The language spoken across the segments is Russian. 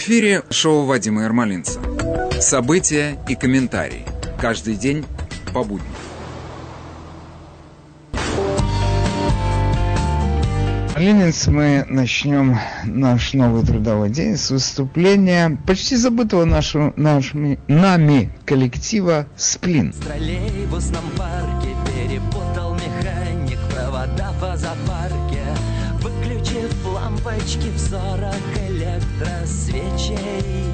В эфире шоу Вадима Ермолинца. События и комментарии. Каждый день по будням. Ленинс, мы начнем наш новый трудовой день с выступления почти забытого нашу, нашими, нами коллектива «Сплин». В троллейбусном парке перепутал лампочки в сорок электросвечей.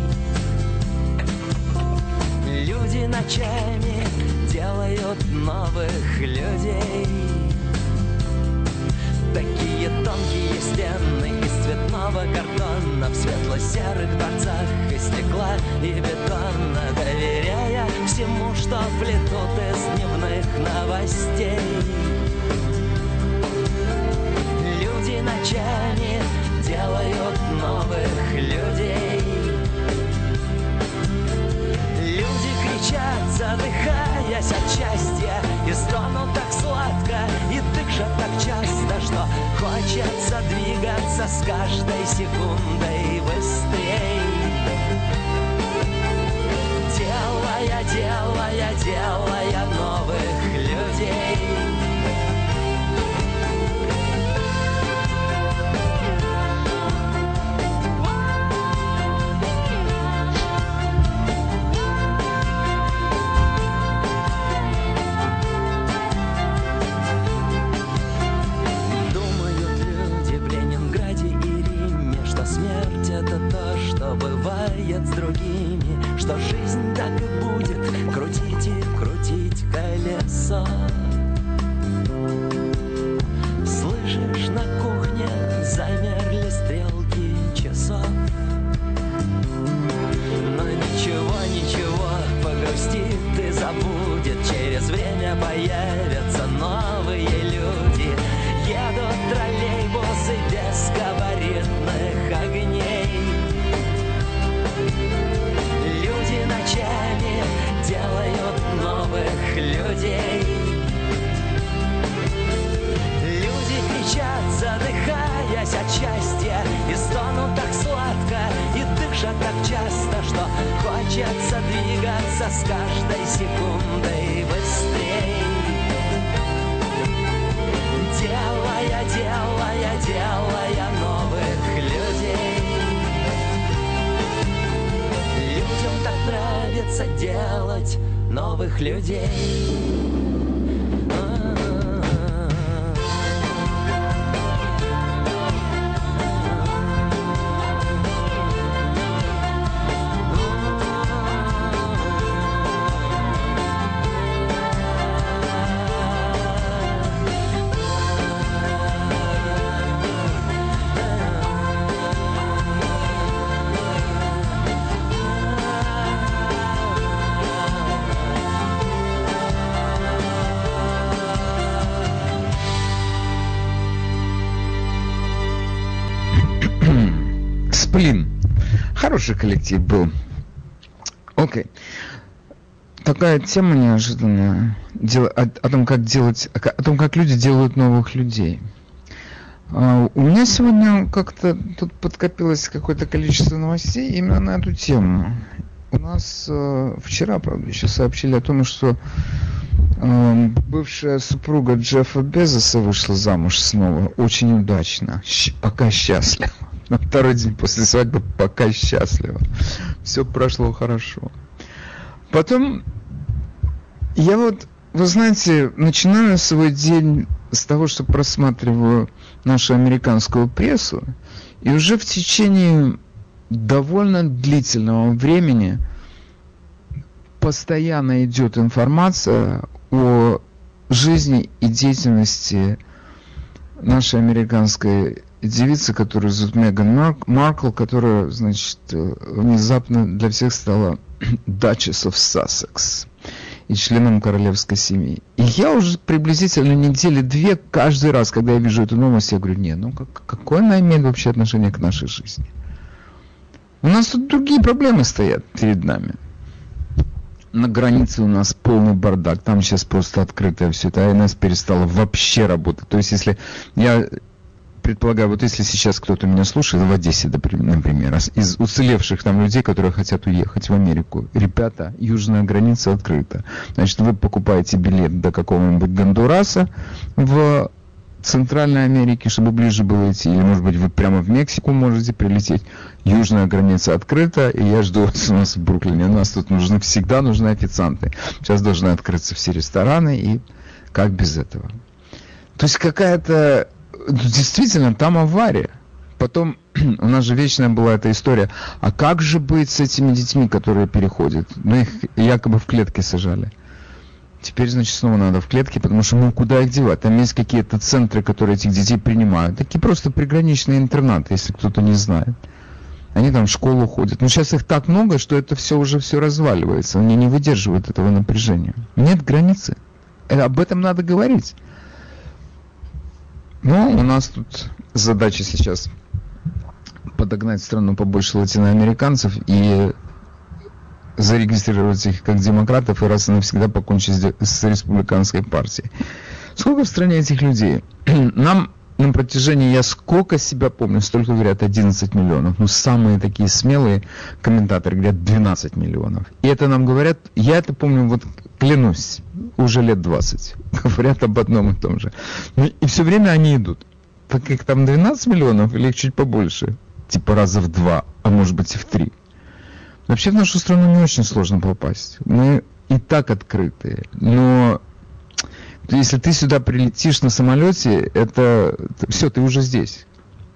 Люди ночами делают новых людей. Такие тонкие стены из цветного картона В светло-серых дворцах из стекла и бетона Доверяя всему, что плетут из дневных новостей Люди ночами делают новых людей. Люди кричат, задыхаясь от счастья И стонут так сладко, и дышат так часто Что хочется двигаться с каждой секундой быстрей. Делая, делая, делая новых людей другими, Хороший коллектив был. Окей. Такая тема неожиданная Дел- о, о том, как делать, о, том, как люди делают новых людей. А, у меня сегодня как-то тут подкопилось какое-то количество новостей именно на эту тему. У нас э, вчера, правда, еще сообщили о том, что э, бывшая супруга Джеффа Безоса вышла замуж снова. Очень удачно. Щ- пока счастлива. На второй день после свадьбы пока счастлива. Все прошло хорошо. Потом я вот, вы знаете, начинаю свой день с того, что просматриваю нашу американскую прессу, и уже в течение довольно длительного времени постоянно идет информация о жизни и деятельности нашей американской девицы, которую зовут Меган Мар- Маркл, которая, значит, э, внезапно для всех стала Duchess of Sussex и членом королевской семьи. И я уже приблизительно недели две каждый раз, когда я вижу эту новость, я говорю, не, ну как, какое она имеет вообще отношение к нашей жизни? У нас тут другие проблемы стоят перед нами. На границе у нас полный бардак, там сейчас просто открытое все это, АНС перестала вообще работать. То есть если я предполагаю, вот если сейчас кто-то меня слушает в Одессе, например, из уцелевших там людей, которые хотят уехать в Америку, ребята, южная граница открыта. Значит, вы покупаете билет до какого-нибудь Гондураса в Центральной Америке, чтобы ближе было идти, или, может быть, вы прямо в Мексику можете прилететь. Южная граница открыта, и я жду вас у нас в Бруклине. У нас тут нужны, всегда нужны официанты. Сейчас должны открыться все рестораны, и как без этого? То есть какая-то... Действительно, там авария. Потом у нас же вечная была эта история. А как же быть с этими детьми, которые переходят? Ну, их якобы в клетке сажали. Теперь, значит, снова надо в клетке, потому что, ну, куда их девать? Там есть какие-то центры, которые этих детей принимают. Такие просто приграничные интернаты, если кто-то не знает. Они там в школу ходят. Но сейчас их так много, что это все уже все разваливается. Они не выдерживают этого напряжения. Нет границы. Э, об этом надо говорить. Ну, у нас тут задача сейчас подогнать страну побольше латиноамериканцев и зарегистрировать их как демократов и раз и навсегда покончить с республиканской партией. Сколько в стране этих людей? Нам на протяжении, я сколько себя помню, столько говорят 11 миллионов. Ну, самые такие смелые комментаторы говорят 12 миллионов. И это нам говорят, я это помню, вот клянусь, уже лет 20. Говорят об одном и том же. Ну, и все время они идут. Так как там 12 миллионов или их чуть побольше? Типа раза в два, а может быть и в три. Вообще в нашу страну не очень сложно попасть. Мы и так открытые. Но если ты сюда прилетишь на самолете, это все, ты уже здесь.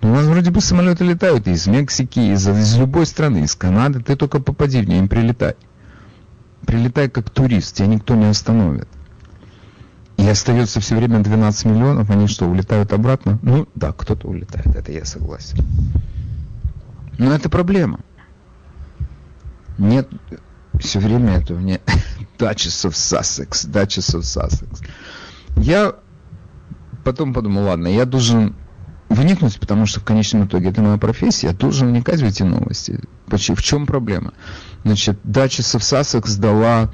У нас вроде бы самолеты летают из Мексики, из, из любой страны, из Канады. Ты только попади в нее, им прилетай. Прилетай как турист, тебя никто не остановит. И остается все время 12 миллионов, они что, улетают обратно? Ну, да, кто-то улетает, это я согласен. Но это проблема нет все время этого не Duchess of Sussex, Duchess of Sussex. Я потом подумал, ладно, я должен вникнуть, потому что в конечном итоге это моя профессия, я должен вникать в эти новости. В чем проблема? Значит, Duchess of Sussex дала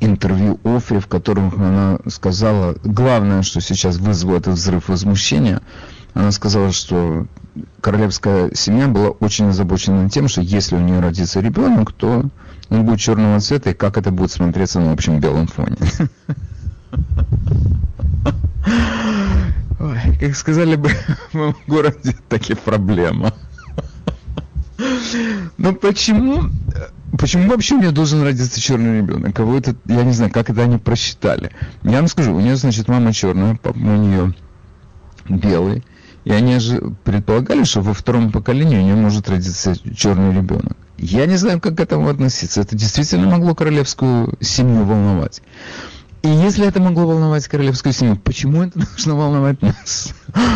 интервью Офри, в котором она сказала, главное, что сейчас вызвало этот взрыв возмущения, она сказала, что королевская семья была очень озабочена тем, что если у нее родится ребенок, то он будет черного цвета, и как это будет смотреться на общем белом фоне. Ой, как сказали бы в моем городе, таки проблема. Но почему, почему вообще у нее должен родиться черный ребенок? Кого это, я не знаю, как это они просчитали. Я вам скажу, у нее, значит, мама черная, папа у нее белый. И они же предполагали, что во втором поколении у нее может родиться черный ребенок. Я не знаю, как к этому относиться. Это действительно могло королевскую семью волновать. И если это могло волновать королевскую семью, почему это должно волновать нас?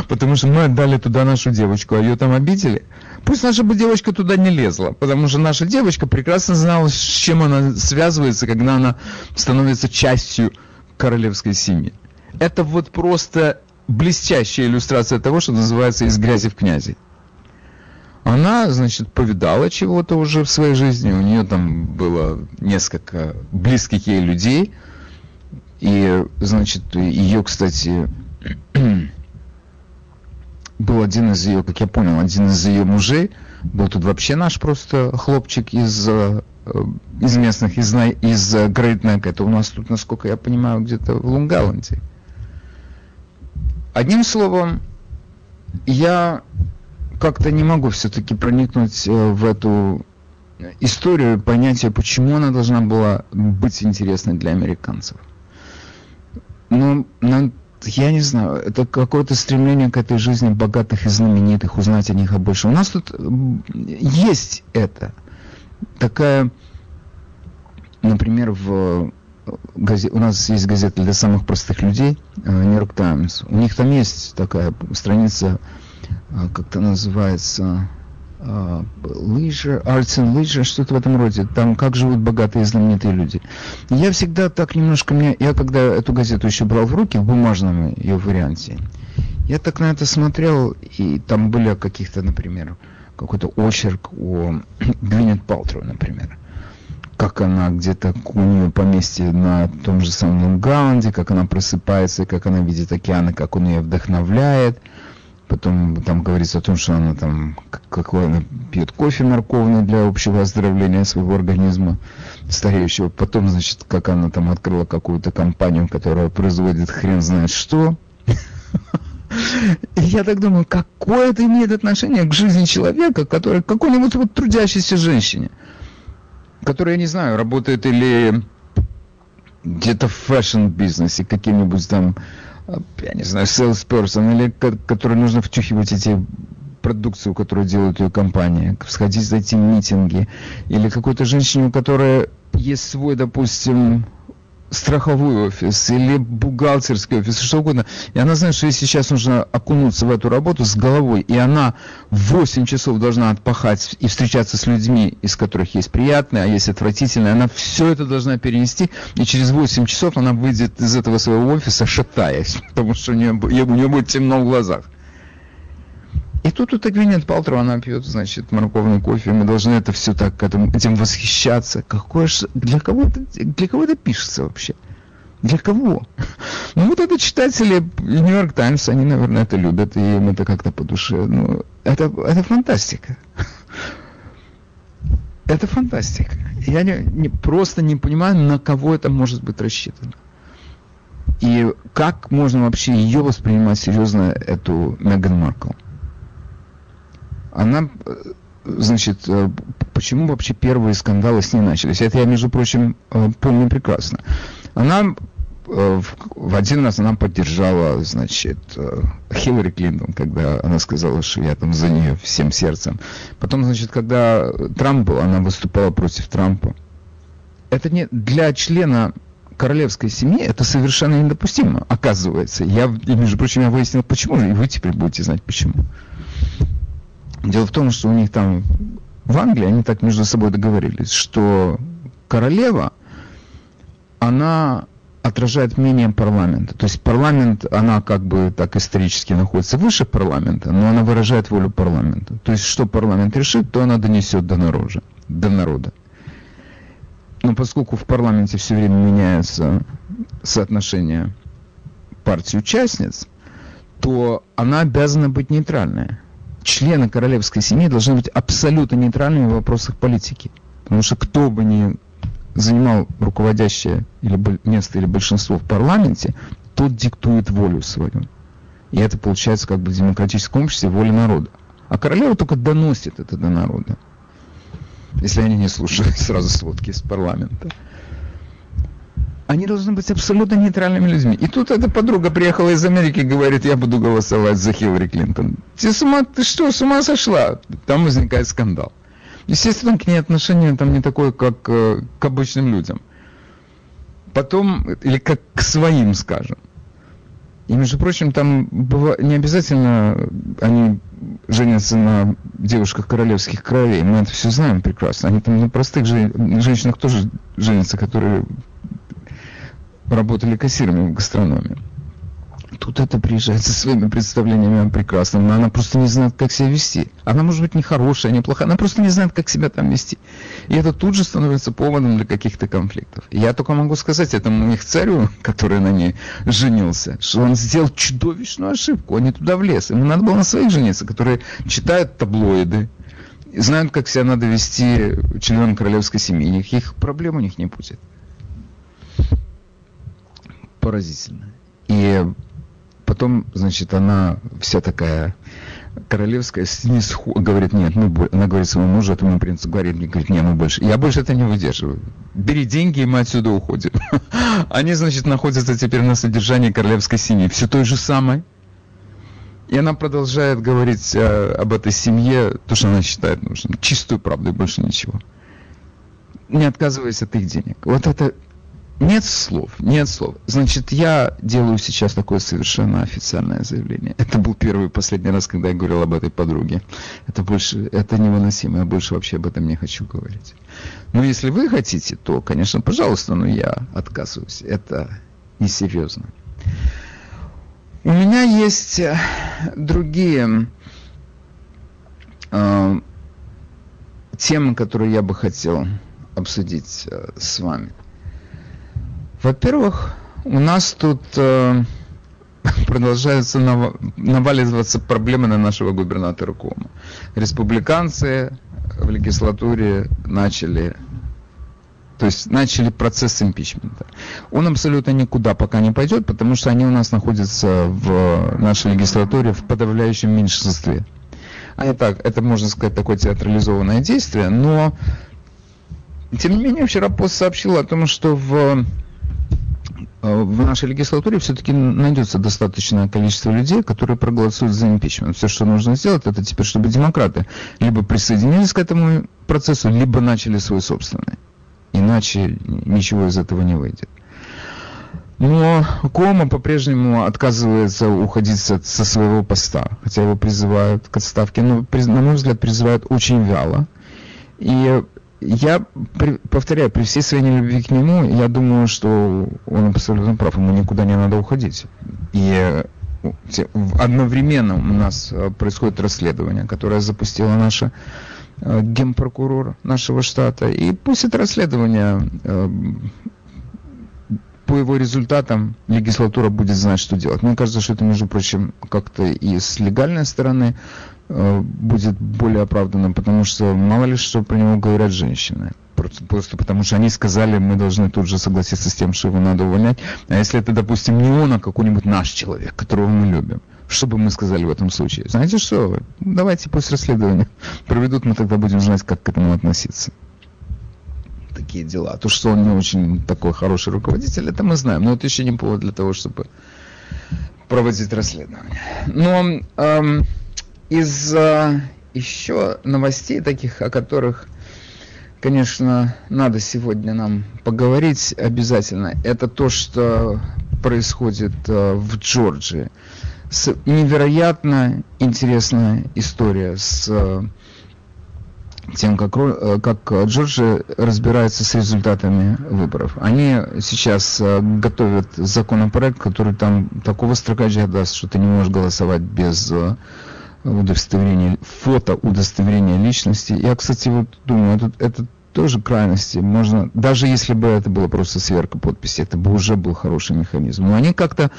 Потому что мы отдали туда нашу девочку, а ее там обидели. Пусть наша бы девочка туда не лезла, потому что наша девочка прекрасно знала, с чем она связывается, когда она становится частью королевской семьи. Это вот просто блестящая иллюстрация того, что называется «из грязи в князи». Она, значит, повидала чего-то уже в своей жизни, у нее там было несколько близких ей людей, и, значит, ее, кстати, был один из ее, как я понял, один из ее мужей, был тут вообще наш просто хлопчик из, э, из местных, из, из Грейтнека, это у нас тут, насколько я понимаю, где-то в Лунгаланде. Одним словом, я как-то не могу все-таки проникнуть э, в эту историю, понятие, почему она должна была быть интересной для американцев. Ну, я не знаю, это какое-то стремление к этой жизни богатых и знаменитых, узнать о них больше. У нас тут есть это. Такая, например, в газет, у нас есть газета для самых простых людей, Нью-Йорк э, Таймс. У них там есть такая страница, э, как-то называется, э, Leisure, Arts and Leisure, что-то в этом роде. Там как живут богатые и знаменитые люди. Я всегда так немножко мне, я когда эту газету еще брал в руки в бумажном ее варианте, я так на это смотрел, и там были каких-то, например, какой-то очерк о Гвинет Палтру, например как она где-то у нее поместье на том же самом Лонгаунде, как она просыпается, как она видит океаны, как он ее вдохновляет. Потом там говорится о том, что она там, какой она пьет кофе морковный для общего оздоровления своего организма стареющего. Потом, значит, как она там открыла какую-то компанию, которая производит хрен знает что. И я так думаю, какое это имеет отношение к жизни человека, который какой-нибудь вот трудящейся женщине, которая, я не знаю, работает или где-то в fashion-бизнесе, каким-нибудь там, я не знаю, salesperson, или который нужно втюхивать эти продукцию, которую делает ее компания, сходить за эти митинги, или какой-то женщине, у которой есть свой, допустим, страховой офис или бухгалтерский офис, что угодно. И она знает, что ей сейчас нужно окунуться в эту работу с головой, и она 8 часов должна отпахать и встречаться с людьми, из которых есть приятные, а есть отвратительные. Она все это должна перенести, и через 8 часов она выйдет из этого своего офиса, шатаясь, потому что у нее, у нее будет темно в глазах. И тут у Гвинет Палтрова она пьет, значит, морковный кофе, и мы должны это все так этим восхищаться. Какое ж, для кого это, для кого это пишется вообще? Для кого? Ну вот это читатели Нью-Йорк Таймс, они, наверное, это любят, и им это как-то по душе. Ну, это, это фантастика. Это фантастика. Я не, не, просто не понимаю, на кого это может быть рассчитано. И как можно вообще ее воспринимать серьезно, эту Меган Маркл она, э, значит, э, почему вообще первые скандалы с ней начались? Это я, между прочим, э, помню прекрасно. Она в один раз она поддержала, значит, Хиллари Клинтон, когда она сказала, что я там за нее всем сердцем. Потом, значит, когда Трамп был, она выступала против Трампа. Это не для члена королевской семьи это совершенно недопустимо, оказывается. Я, между прочим, я выяснил, почему, и вы теперь будете знать, почему. Дело в том, что у них там в Англии, они так между собой договорились, что королева, она отражает мнение парламента. То есть парламент, она как бы так исторически находится выше парламента, но она выражает волю парламента. То есть что парламент решит, то она донесет до народа. До народа. Но поскольку в парламенте все время меняется соотношение партий участниц, то она обязана быть нейтральной члены королевской семьи должны быть абсолютно нейтральными в вопросах политики. Потому что кто бы ни занимал руководящее или место или большинство в парламенте, тот диктует волю свою. И это получается как бы в демократическом обществе воля народа. А королева только доносит это до народа. Если они не слушают сразу сводки из парламента они должны быть абсолютно нейтральными людьми. И тут эта подруга приехала из Америки и говорит, я буду голосовать за Хиллари Клинтон. Ты, с ума, ты что, с ума сошла? Там возникает скандал. Естественно, к ней отношение там не такое, как э, к обычным людям. Потом, или как к своим, скажем. И, между прочим, там быва... не обязательно они женятся на девушках королевских кровей. Мы это все знаем прекрасно. Они там на простых же... женщинах тоже женятся, которые работали кассирами в гастрономе. Тут это приезжает со своими представлениями о прекрасном, но она просто не знает, как себя вести. Она может быть не хорошая, не плохая, она просто не знает, как себя там вести. И это тут же становится поводом для каких-то конфликтов. Я только могу сказать этому их царю, который на ней женился, что он сделал чудовищную ошибку, он не туда влез. Ему надо было на своих жениться, которые читают таблоиды, знают, как себя надо вести членам королевской семьи. Никаких проблем у них не будет поразительно. И потом, значит, она вся такая королевская снисху... говорит, нет, мы... она говорит своему мужу, этому принцу, говорит, говорит, нет, мы больше, я больше это не выдерживаю. Бери деньги, и мы отсюда уходим. Они, значит, находятся теперь на содержании королевской семьи, все той же самой. И она продолжает говорить э, об этой семье, то, что она считает нужным. Чистую правду и больше ничего. Не отказываясь от их денег. Вот это нет слов, нет слов. Значит, я делаю сейчас такое совершенно официальное заявление. Это был первый и последний раз, когда я говорил об этой подруге. Это больше, это невыносимо, я больше вообще об этом не хочу говорить. Но если вы хотите, то, конечно, пожалуйста, но я отказываюсь. Это несерьезно. У меня есть э, другие э, темы, которые я бы хотел обсудить э, с вами. Во-первых, у нас тут э, продолжаются наваливаться проблемы на нашего губернатора Кома. Республиканцы в легислатуре начали то есть начали процесс импичмента. Он абсолютно никуда пока не пойдет, потому что они у нас находятся в нашей легислатуре в подавляющем меньшинстве. А так, это можно сказать такое театрализованное действие, но тем не менее вчера пост сообщил о том, что в в нашей легислатуре все-таки найдется достаточное количество людей, которые проголосуют за импичмент. Все, что нужно сделать, это теперь, чтобы демократы либо присоединились к этому процессу, либо начали свой собственный. Иначе ничего из этого не выйдет. Но Кома по-прежнему отказывается уходить со, со своего поста, хотя его призывают к отставке. Но, на мой взгляд, призывают очень вяло. И я при, повторяю, при всей своей нелюбви к нему, я думаю, что он абсолютно прав, ему никуда не надо уходить. И одновременно у нас э, происходит расследование, которое запустила наша э, генпрокурор нашего штата. И пусть это расследование э, по его результатам легислатура будет знать, что делать. Мне кажется, что это, между прочим, как-то и с легальной стороны Э, будет более оправданным, потому что мало ли что про него говорят женщины. Просто, просто потому что они сказали, мы должны тут же согласиться с тем, что его надо увольнять. А если это, допустим, не он, а какой-нибудь наш человек, которого мы любим, что бы мы сказали в этом случае? Знаете что? Давайте пусть расследование проведут, мы тогда будем знать, как к этому относиться. Такие дела. То, что он не очень такой хороший руководитель, это мы знаем. Но это еще не повод для того, чтобы проводить расследование. Но эм, из э, еще новостей таких, о которых, конечно, надо сегодня нам поговорить обязательно, это то, что происходит э, в Джорджии. С, невероятно интересная история с э, тем, как, как Джорджия разбирается с результатами выборов. Они сейчас готовят законопроект, который там такого строкача даст, что ты не можешь голосовать без удостоверение, фото удостоверения личности. Я, кстати, вот думаю, это, это тоже крайности. Можно, даже если бы это было просто сверка подписи, это бы уже был хороший механизм. Но они как-то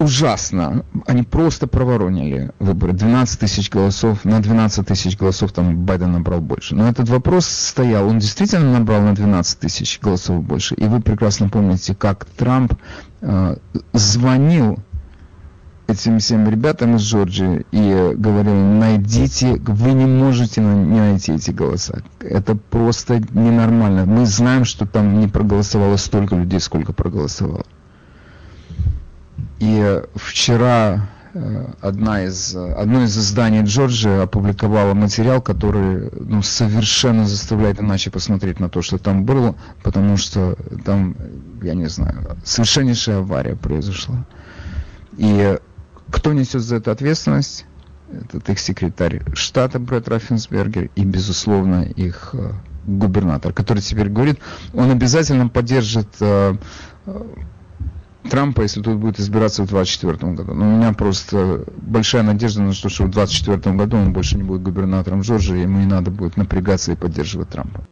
ужасно. Они просто проворонили выборы. 12 тысяч голосов, на 12 тысяч голосов там Байден набрал больше. Но этот вопрос стоял. Он действительно набрал на 12 тысяч голосов больше. И вы прекрасно помните, как Трамп э, звонил этим всем ребятам из Джорджии и говорил, найдите, вы не можете не найти эти голоса. Это просто ненормально. Мы знаем, что там не проголосовало столько людей, сколько проголосовало. И вчера э, одна из, одно из изданий Джорджии опубликовало материал, который ну, совершенно заставляет иначе посмотреть на то, что там было, потому что там, я не знаю, совершеннейшая авария произошла. И кто несет за это ответственность? Это их секретарь штата Брэд Раффенсбергер и, безусловно, их э, губернатор, который теперь говорит, он обязательно поддержит э, э Трампа, если тут будет избираться в 2024 году. Но у меня просто большая надежда на то, что в 2024 году он больше не будет губернатором Джорджии, ему не надо будет напрягаться и поддерживать Трампа.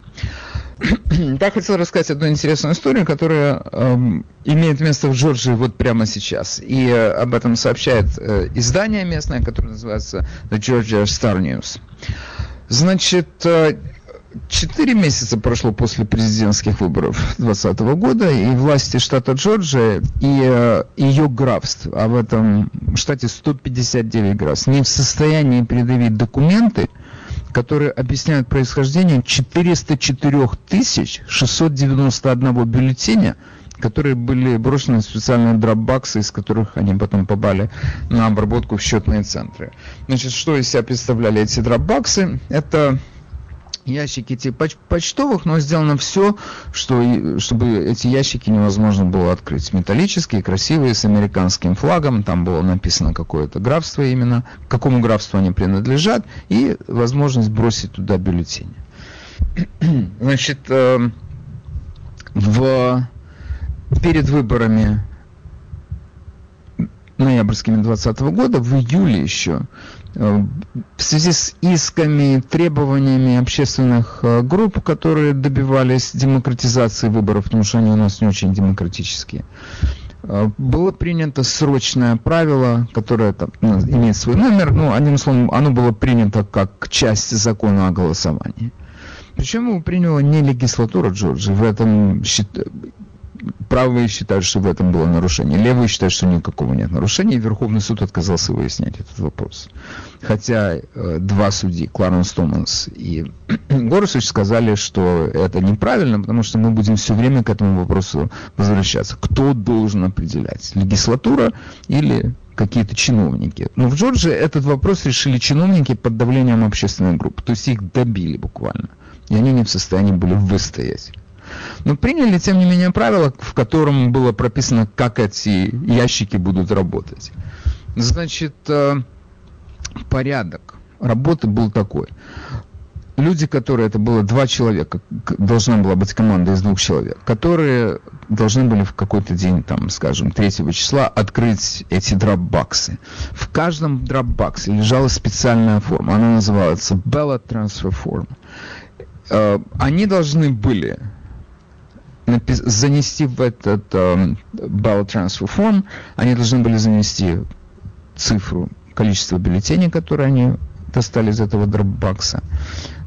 Я хотел рассказать одну интересную историю, которая эм, имеет место в Джорджии вот прямо сейчас. И э, об этом сообщает э, издание местное, которое называется The Georgia Star News. Значит, э, четыре месяца прошло после президентских выборов 2020 года, и власти штата Джорджия и э, ее графств, а в этом штате 159 графств, не в состоянии предъявить документы, которые объясняют происхождение 404 691 бюллетеня, которые были брошены в специальные дропбаксы, из которых они потом попали на обработку в счетные центры. Значит, что из себя представляли эти дропбаксы? Это ящики типа поч почтовых, но сделано все, что, чтобы эти ящики невозможно было открыть. Металлические, красивые, с американским флагом, там было написано какое-то графство именно, к какому графству они принадлежат, и возможность бросить туда бюллетени. Значит, э, в, перед выборами ноябрьскими 2020 года, в июле еще, в связи с исками, требованиями общественных групп, которые добивались демократизации выборов, потому что они у нас не очень демократические, было принято срочное правило, которое там, ну, имеет свой номер, ну, одним словом, оно было принято как часть закона о голосовании. Причем его приняла не легислатура Джорджии, в этом правые считают, что в этом было нарушение. Левые считают, что никакого нет нарушения. И Верховный суд отказался выяснять этот вопрос. Хотя э, два судьи, Кларенс Томас и Горсович, сказали, что это неправильно, потому что мы будем все время к этому вопросу возвращаться. Кто должен определять? Легислатура или какие-то чиновники. Но в Джорджии этот вопрос решили чиновники под давлением общественной группы. То есть их добили буквально. И они не в состоянии были выстоять. Но приняли, тем не менее, правило, в котором было прописано, как эти ящики будут работать. Значит, э, порядок работы был такой. Люди, которые, это было два человека, должна была быть команда из двух человек, которые должны были в какой-то день, там, скажем, 3 числа открыть эти дропбаксы. В каждом дропбаксе лежала специальная форма, она называется Ballot Transfer Form. Э, они должны были занести в этот э, ballot transfer form, они должны были занести цифру, количество бюллетеней, которые они достали из этого дропбакса.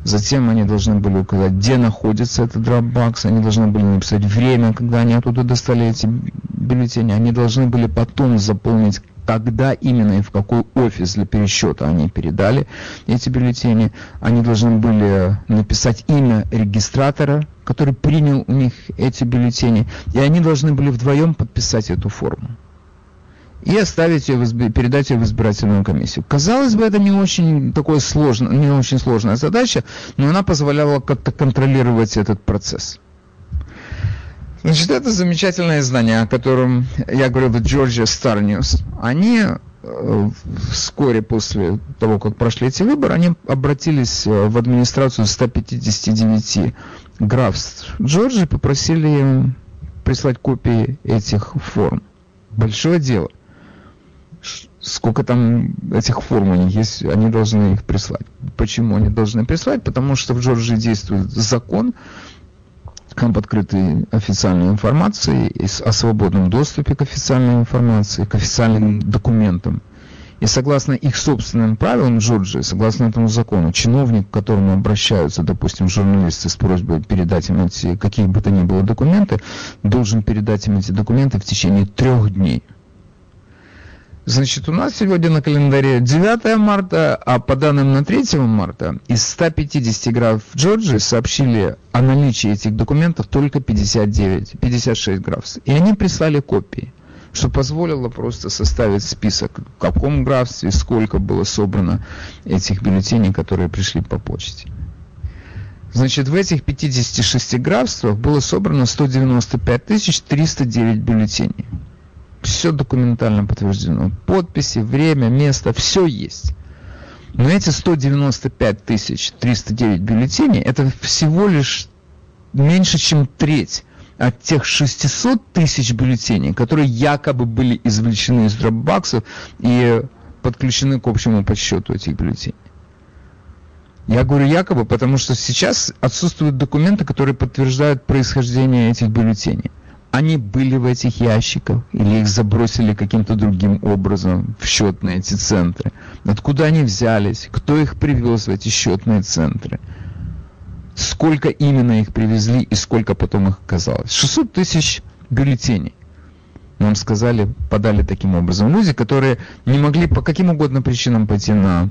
Затем они должны были указать, где находится этот дропбакс. Они должны были написать время, когда они оттуда достали эти бюллетени. Они должны были потом заполнить когда именно и в какой офис для пересчета они передали эти бюллетени. Они должны были написать имя регистратора, который принял у них эти бюллетени, и они должны были вдвоем подписать эту форму и оставить ее, передать ее в избирательную комиссию. Казалось бы, это не очень такое сложно, не очень сложная задача, но она позволяла как-то контролировать этот процесс. Значит, это замечательное издание, о котором я говорил, Georgia Star News. Они э, вскоре после того, как прошли эти выборы, они обратились э, в администрацию 159 графств Джорджии, попросили им прислать копии этих форм. Большое дело. Сколько там этих форм у них есть, они должны их прислать. Почему они должны прислать? Потому что в Джорджии действует закон, об открытой официальной информации, о свободном доступе к официальной информации, к официальным документам. И согласно их собственным правилам Джорджии, согласно этому закону, чиновник, к которому обращаются, допустим, журналисты с просьбой передать им эти, какие бы то ни было документы, должен передать им эти документы в течение трех дней. Значит, у нас сегодня на календаре 9 марта, а по данным на 3 марта из 150 граф Джорджии сообщили о наличии этих документов только 59, 56 графов. И они прислали копии, что позволило просто составить список, в каком графстве, сколько было собрано этих бюллетеней, которые пришли по почте. Значит, в этих 56 графствах было собрано 195 309 бюллетеней все документально подтверждено. Подписи, время, место, все есть. Но эти 195 тысяч 309 бюллетеней, это всего лишь меньше, чем треть от тех 600 тысяч бюллетеней, которые якобы были извлечены из дропбаксов и подключены к общему подсчету этих бюллетеней. Я говорю якобы, потому что сейчас отсутствуют документы, которые подтверждают происхождение этих бюллетеней они были в этих ящиках или их забросили каким-то другим образом в счетные эти центры. Откуда они взялись, кто их привез в эти счетные центры, сколько именно их привезли и сколько потом их оказалось. 600 тысяч бюллетеней. Нам сказали, подали таким образом. Люди, которые не могли по каким угодно причинам пойти на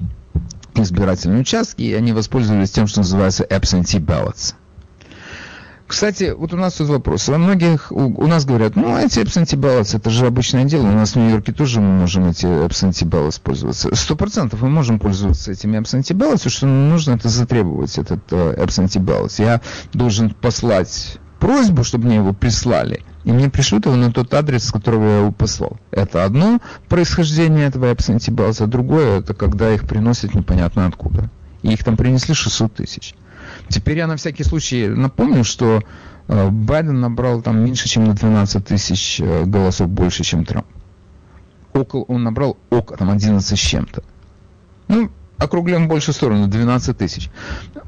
избирательные участки, и они воспользовались тем, что называется absentee ballots. Кстати, вот у нас тут вопрос. Во многих, у, у нас говорят, ну, эти absentee это же обычное дело. У нас в Нью-Йорке тоже мы можем эти absentee ballots. Сто процентов мы можем пользоваться этими absentee ballots. Что нужно, это затребовать этот uh, absentee. Я должен послать просьбу, чтобы мне его прислали. И мне пришлют его на тот адрес, с которого я его послал. Это одно происхождение этого absentee ballots, а другое, это когда их приносят непонятно откуда. И их там принесли 600 тысяч. Теперь я на всякий случай напомню, что э, Байден набрал там меньше, чем на 12 тысяч э, голосов больше, чем Трамп. Около, он набрал около там 11 с чем-то. Ну, округлим больше сторону, 12 тысяч.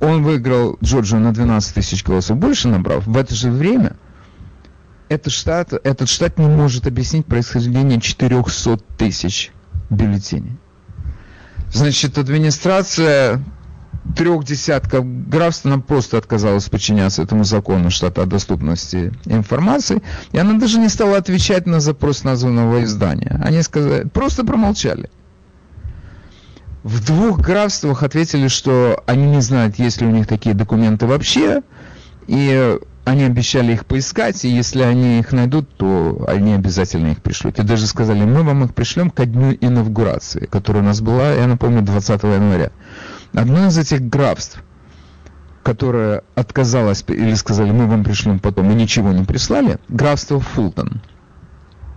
Он выиграл Джорджию на 12 тысяч голосов больше набрав. В это же время этот штат, этот штат не может объяснить происхождение 400 тысяч бюллетеней. Значит, администрация трех десятков графств, она просто отказалась подчиняться этому закону штата о доступности информации, и она даже не стала отвечать на запрос названного издания. Они сказали, просто промолчали. В двух графствах ответили, что они не знают, есть ли у них такие документы вообще, и они обещали их поискать, и если они их найдут, то они обязательно их пришлют. И даже сказали, мы вам их пришлем ко дню инаугурации, которая у нас была, я напомню, 20 января. Одно из этих графств, которое отказалось, или сказали, мы вам пришлем потом, и ничего не прислали, графство Фултон.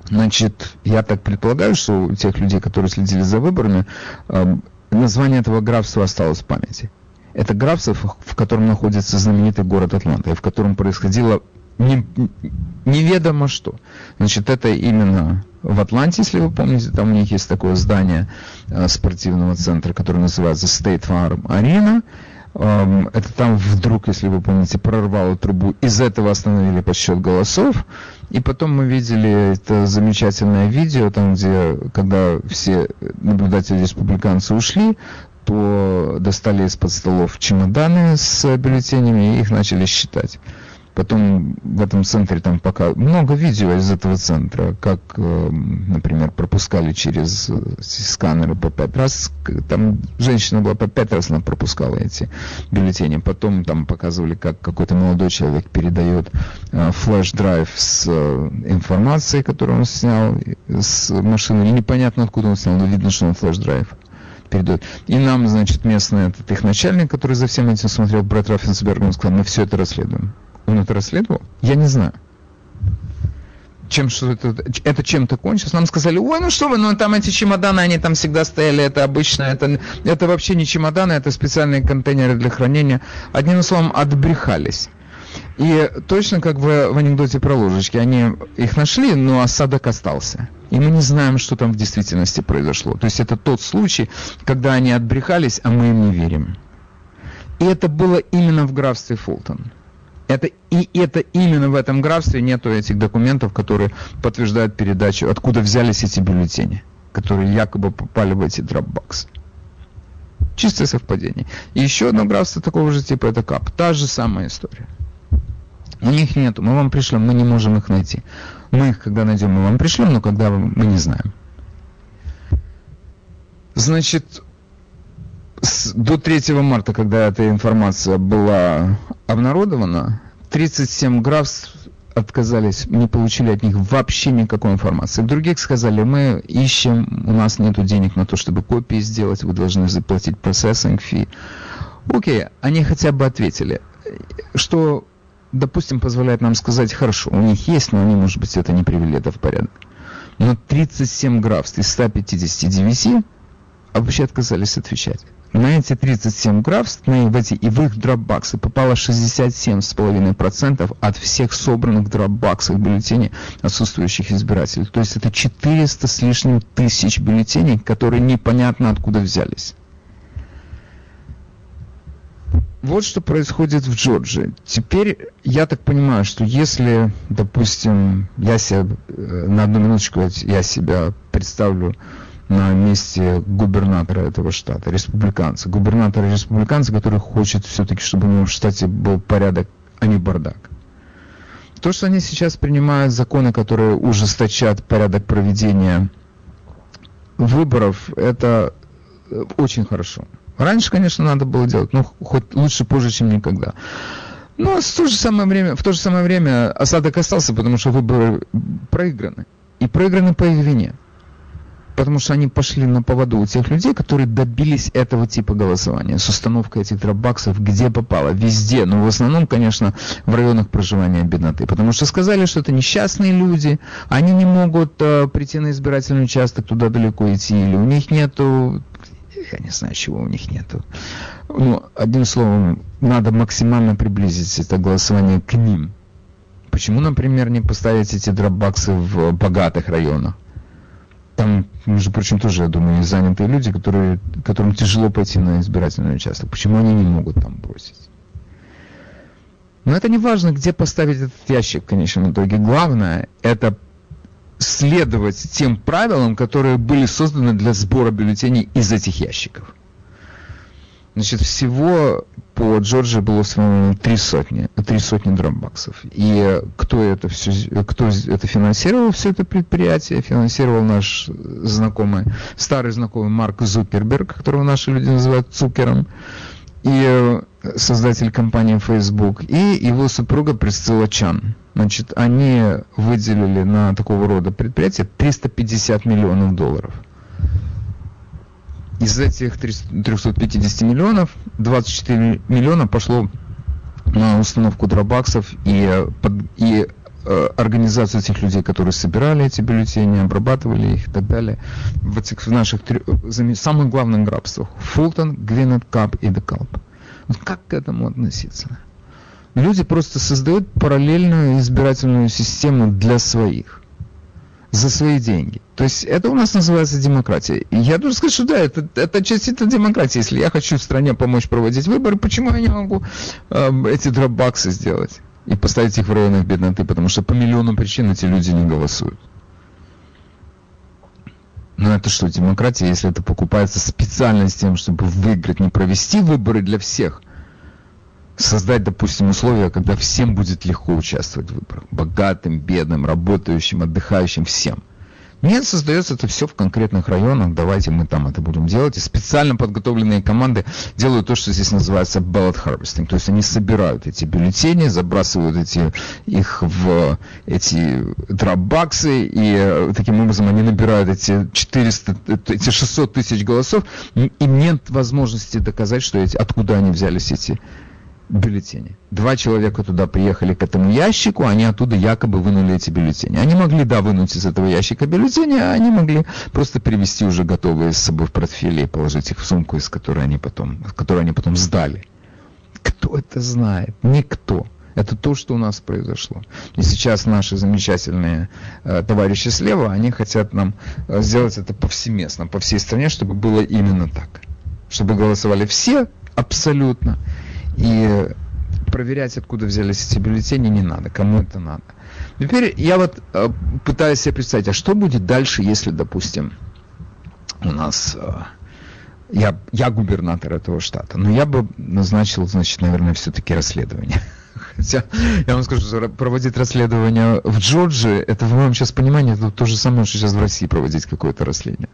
Значит, я так предполагаю, что у тех людей, которые следили за выборами, эм, название этого графства осталось в памяти. Это графство, в котором находится знаменитый город Атланта, и в котором происходило не, неведомо что. Значит, это именно в Атланте, если вы помните, там у них есть такое здание э, спортивного центра, которое называется State Farm Arena. Эм, это там вдруг, если вы помните, прорвало трубу. Из этого остановили подсчет голосов. И потом мы видели это замечательное видео, там, где, когда все наблюдатели республиканцы ушли, то достали из-под столов чемоданы с бюллетенями и их начали считать. Потом в этом центре там пока много видео из этого центра, как, э, например, пропускали через э, сканеры по пять раз. Там женщина была по пять раз, она пропускала эти бюллетени. Потом там показывали, как какой-то молодой человек передает э, флеш-драйв с информацией, которую он снял с машины. И непонятно, откуда он снял, но видно, что он флеш-драйв передает. И нам, значит, местный этот их начальник, который за всем этим смотрел, Брэд Раффенсберг, он сказал, мы все это расследуем. Он это расследовал? Я не знаю. Чем что это, это чем-то кончилось? Нам сказали, ой, ну что вы, ну там эти чемоданы, они там всегда стояли, это обычно, это, это вообще не чемоданы, это специальные контейнеры для хранения. Одним словом, отбрехались. И точно как в, в анекдоте про ложечки, они их нашли, но осадок остался. И мы не знаем, что там в действительности произошло. То есть это тот случай, когда они отбрехались, а мы им не верим. И это было именно в графстве Фултон. Это, и это именно в этом графстве нету этих документов, которые подтверждают передачу, откуда взялись эти бюллетени, которые якобы попали в эти дропбоксы. Чистое совпадение. И еще одно графство такого же типа, это КАП. Та же самая история. У них нету, мы вам пришлем, мы не можем их найти. Мы их, когда найдем, мы вам пришлем, но когда мы не знаем. Значит, с, до 3 марта, когда эта информация была обнародована, 37 графств отказались, не получили от них вообще никакой информации. Других сказали, мы ищем, у нас нет денег на то, чтобы копии сделать, вы должны заплатить процессинг фи. Окей, они хотя бы ответили, что, допустим, позволяет нам сказать, хорошо, у них есть, но они, может быть, это не привели это в порядок. Но 37 графств из 159 вообще отказались отвечать на эти 37 графств, на эти, и в их дропбаксы попало 67,5% от всех собранных дропбаксов бюллетеней отсутствующих избирателей. То есть это 400 с лишним тысяч бюллетеней, которые непонятно откуда взялись. Вот что происходит в Джорджии. Теперь я так понимаю, что если, допустим, я себя, э, на одну минуточку я себя представлю на месте губернатора этого штата, республиканца. Губернатора республиканца, который хочет все-таки, чтобы у него в штате был порядок, а не бардак. То, что они сейчас принимают законы, которые ужесточат порядок проведения выборов, это э, очень хорошо. Раньше, конечно, надо было делать, но хоть лучше позже, чем никогда. Но в то же самое время, в то же самое время осадок остался, потому что выборы проиграны. И проиграны по их вине потому что они пошли на поводу у тех людей, которые добились этого типа голосования с установкой этих дропбаксов, где попало, везде, но в основном, конечно, в районах проживания бедноты, потому что сказали, что это несчастные люди, они не могут э, прийти на избирательный участок, туда далеко идти, или у них нету я не знаю, чего у них нету. Ну, одним словом, надо максимально приблизить это голосование к ним. Почему, например, не поставить эти дропбаксы в богатых районах? Там, между прочим, тоже, я думаю, есть занятые люди, которые, которым тяжело пойти на избирательный участок. Почему они не могут там бросить? Но это не важно, где поставить этот ящик в конечном итоге. Главное – это следовать тем правилам, которые были созданы для сбора бюллетеней из этих ящиков. Значит, всего по Джорджии было установлено три сотни, три сотни дропбаксов. И кто это все, кто это финансировал, все это предприятие, финансировал наш знакомый, старый знакомый Марк Зукерберг, которого наши люди называют Цукером, и создатель компании Facebook, и его супруга Присцилла Чан. Значит, они выделили на такого рода предприятие 350 миллионов долларов из этих 350 миллионов 24 миллиона пошло на установку дробаксов и, и э, организацию этих людей, которые собирали эти бюллетени, обрабатывали их и так далее, в, этих, в наших самых главных грабствах. Фултон, Гвинет, Кап и Декалп. Как к этому относиться? Люди просто создают параллельную избирательную систему для своих за свои деньги. То есть это у нас называется демократия. И я должен сказать, что да, это, это частично демократия. Если я хочу в стране помочь проводить выборы, почему я не могу э, эти дропбаксы сделать и поставить их в районах бедноты? Потому что по миллиону причин эти люди не голосуют. Но это что, демократия, если это покупается специально с тем, чтобы выиграть, не провести выборы для всех – создать, допустим, условия, когда всем будет легко участвовать в выборах. Богатым, бедным, работающим, отдыхающим, всем. Нет, создается это все в конкретных районах, давайте мы там это будем делать. И специально подготовленные команды делают то, что здесь называется ballot harvesting. То есть они собирают эти бюллетени, забрасывают эти, их в эти дропбаксы, и э, таким образом они набирают эти 400, эти 600 тысяч голосов. Им нет возможности доказать, что эти, откуда они взялись эти бюллетени. Два человека туда приехали к этому ящику, они оттуда якобы вынули эти бюллетени. Они могли, да, вынуть из этого ящика бюллетени, а они могли просто привезти уже готовые с собой в портфеле и положить их в сумку, из которой они потом, которую они потом сдали. Кто это знает? Никто. Это то, что у нас произошло. И сейчас наши замечательные э, товарищи слева, они хотят нам э, сделать это повсеместно, по всей стране, чтобы было именно так. Чтобы голосовали все абсолютно. И проверять, откуда взялись эти бюллетени, не надо. Кому это надо? Теперь я вот э, пытаюсь себе представить, а что будет дальше, если, допустим, у нас... Э, я, я губернатор этого штата, но я бы назначил, значит, наверное, все-таки расследование. Хотя, я вам скажу, что проводить расследование в Джорджии, это в моем сейчас понимании, это то же самое, что сейчас в России проводить какое-то расследование.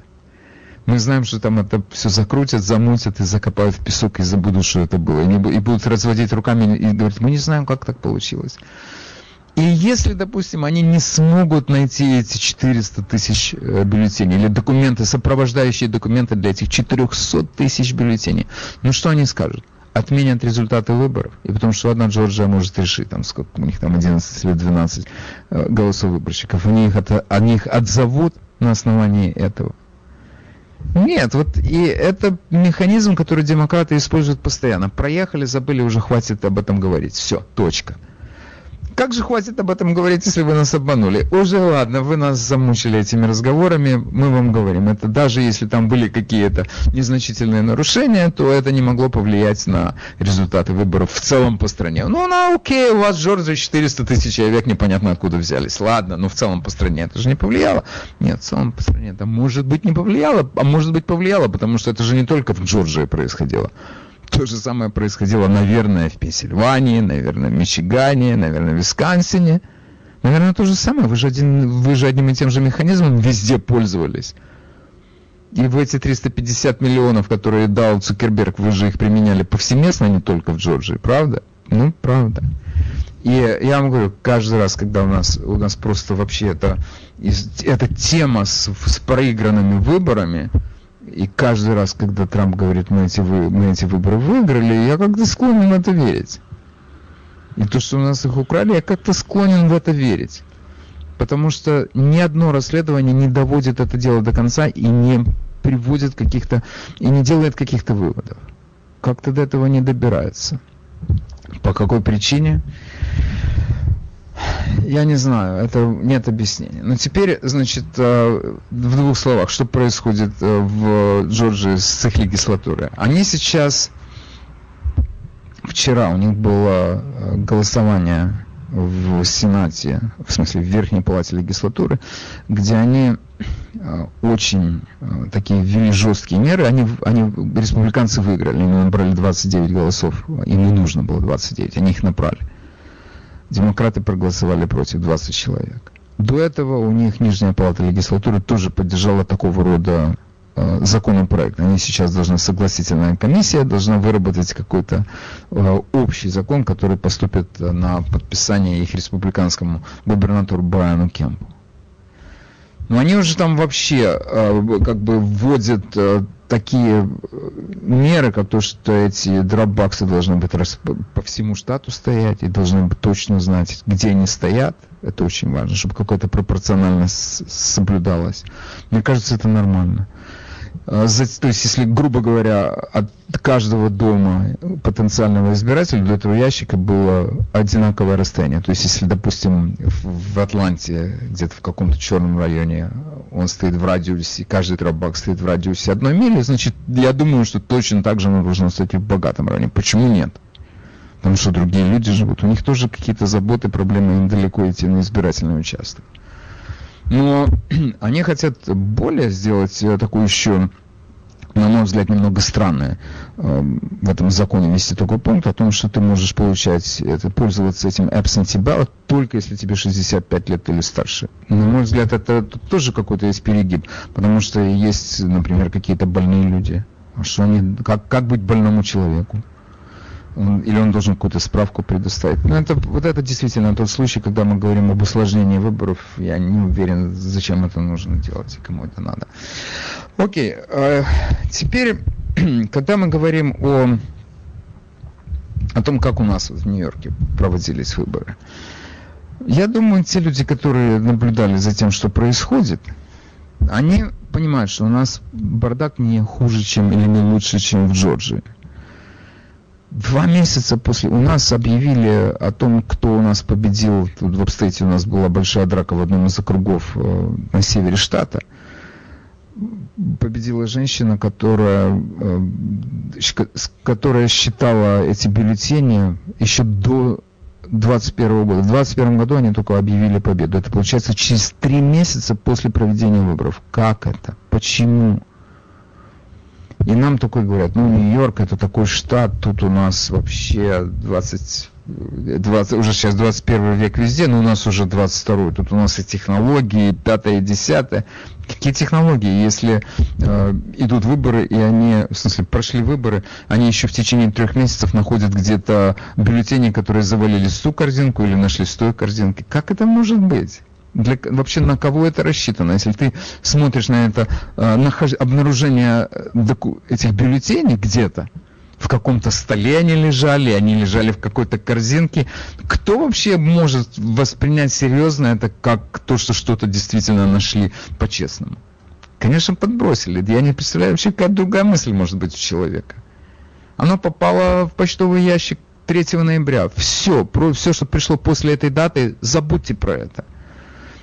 Мы знаем, что там это все закрутят, замутят и закопают в песок и забудут, что это было. И, будут разводить руками и говорить, мы не знаем, как так получилось. И если, допустим, они не смогут найти эти 400 тысяч э, бюллетеней или документы, сопровождающие документы для этих 400 тысяч бюллетеней, ну что они скажут? Отменят результаты выборов. И потому что одна Джорджия может решить, там сколько у них там 11 или 12 э, голосов выборщиков, они их, от, они их отзовут на основании этого. Нет, вот и это механизм, который демократы используют постоянно. Проехали, забыли, уже хватит об этом говорить. Все, точка. Как же хватит об этом говорить, если вы нас обманули? Уже ладно, вы нас замучили этими разговорами, мы вам говорим. Это даже если там были какие-то незначительные нарушения, то это не могло повлиять на результаты выборов в целом по стране. Ну, ну окей, у вас в Джорджии 400 тысяч человек, непонятно откуда взялись. Ладно, но в целом по стране это же не повлияло. Нет, в целом по стране это может быть не повлияло, а может быть повлияло, потому что это же не только в Джорджии происходило. То же самое происходило, наверное, в Пенсильвании, наверное, в Мичигане, наверное, в Висконсине. Наверное, то же самое. Вы же, один, вы же одним и тем же механизмом везде пользовались. И в эти 350 миллионов, которые дал Цукерберг, вы же их применяли повсеместно, не только в Джорджии, правда? Ну, правда. И я вам говорю, каждый раз, когда у нас, у нас просто вообще это, эта тема с, с проигранными выборами, и каждый раз, когда Трамп говорит, мы эти, вы, мы эти выборы выиграли, я как-то склонен в это верить. И то, что у нас их украли, я как-то склонен в это верить. Потому что ни одно расследование не доводит это дело до конца и не приводит каких-то, и не делает каких-то выводов. Как-то до этого не добирается. По какой причине? Я не знаю, это нет объяснения. Но теперь, значит, э, в двух словах, что происходит э, в Джорджии с их легислатурой. Они сейчас, вчера у них было э, голосование в Сенате, в смысле в Верхней Палате легислатуры, где они очень такие ввели жесткие меры. Они, они, республиканцы выиграли, они набрали 29 голосов, им не нужно было 29, они их набрали. Демократы проголосовали против 20 человек. До этого у них Нижняя палата легислатуры тоже поддержала такого рода э, законопроект. Они сейчас должны, согласительная комиссия должна выработать какой-то э, общий закон, который поступит на подписание их республиканскому губернатору Брайану Кемпу. Но они уже там вообще э, как бы вводят э, такие э, меры, как то, что эти дропбаксы должны быть раз, по всему штату стоять и должны быть точно знать, где они стоят. Это очень важно, чтобы какая-то пропорциональность соблюдалась. Мне кажется, это нормально. А, то есть, если, грубо говоря, от каждого дома потенциального избирателя до этого ящика было одинаковое расстояние. То есть, если, допустим, в Атланте, где-то в каком-то черном районе, он стоит в радиусе, каждый дропбак стоит в радиусе одной мили, значит, я думаю, что точно так же он должен стоять и в богатом районе. Почему нет? Потому что другие люди живут. У них тоже какие-то заботы, проблемы, им далеко идти на избирательный участок. Но они хотят более сделать э, такую еще, на мой взгляд, немного странное э, в этом законе вести такой пункт о том, что ты можешь получать, это, пользоваться этим absentee ballot только если тебе 65 лет или старше. На мой взгляд, это тоже какой-то есть перегиб, потому что есть, например, какие-то больные люди. А что они, как, как быть больному человеку? Он, или он должен какую-то справку предоставить. Но ну, это, вот это действительно тот случай, когда мы говорим об усложнении выборов. Я не уверен, зачем это нужно делать и кому это надо. Окей, э, теперь, когда мы говорим о, о том, как у нас в Нью-Йорке проводились выборы, я думаю, те люди, которые наблюдали за тем, что происходит, они понимают, что у нас бардак не хуже, чем или не лучше, чем в Джорджии. Два месяца после у нас объявили о том, кто у нас победил. Тут в обстейте у нас была большая драка в одном из округов э, на севере штата. Победила женщина, которая, э, которая считала эти бюллетени еще до 2021 года. В 2021 году они только объявили победу. Это получается через три месяца после проведения выборов. Как это? Почему? И нам такой говорят, ну, Нью-Йорк это такой штат, тут у нас вообще 20, 20, уже сейчас 21 век везде, но у нас уже 22 тут у нас и технологии, пятое и десятое. Какие технологии, если э, идут выборы, и они, в смысле, прошли выборы, они еще в течение трех месяцев находят где-то бюллетени, которые завалили с ту корзинку или нашли с корзинки. Как это может быть? Для, вообще на кого это рассчитано? Если ты смотришь на это э, нахож, обнаружение э, доку, этих бюллетеней где-то, в каком-то столе они лежали, они лежали в какой-то корзинке. Кто вообще может воспринять серьезно это как то, что что-то действительно нашли по-честному? Конечно, подбросили. Я не представляю вообще, какая другая мысль может быть у человека. Оно попало в почтовый ящик 3 ноября. Все, про, все, что пришло после этой даты, забудьте про это.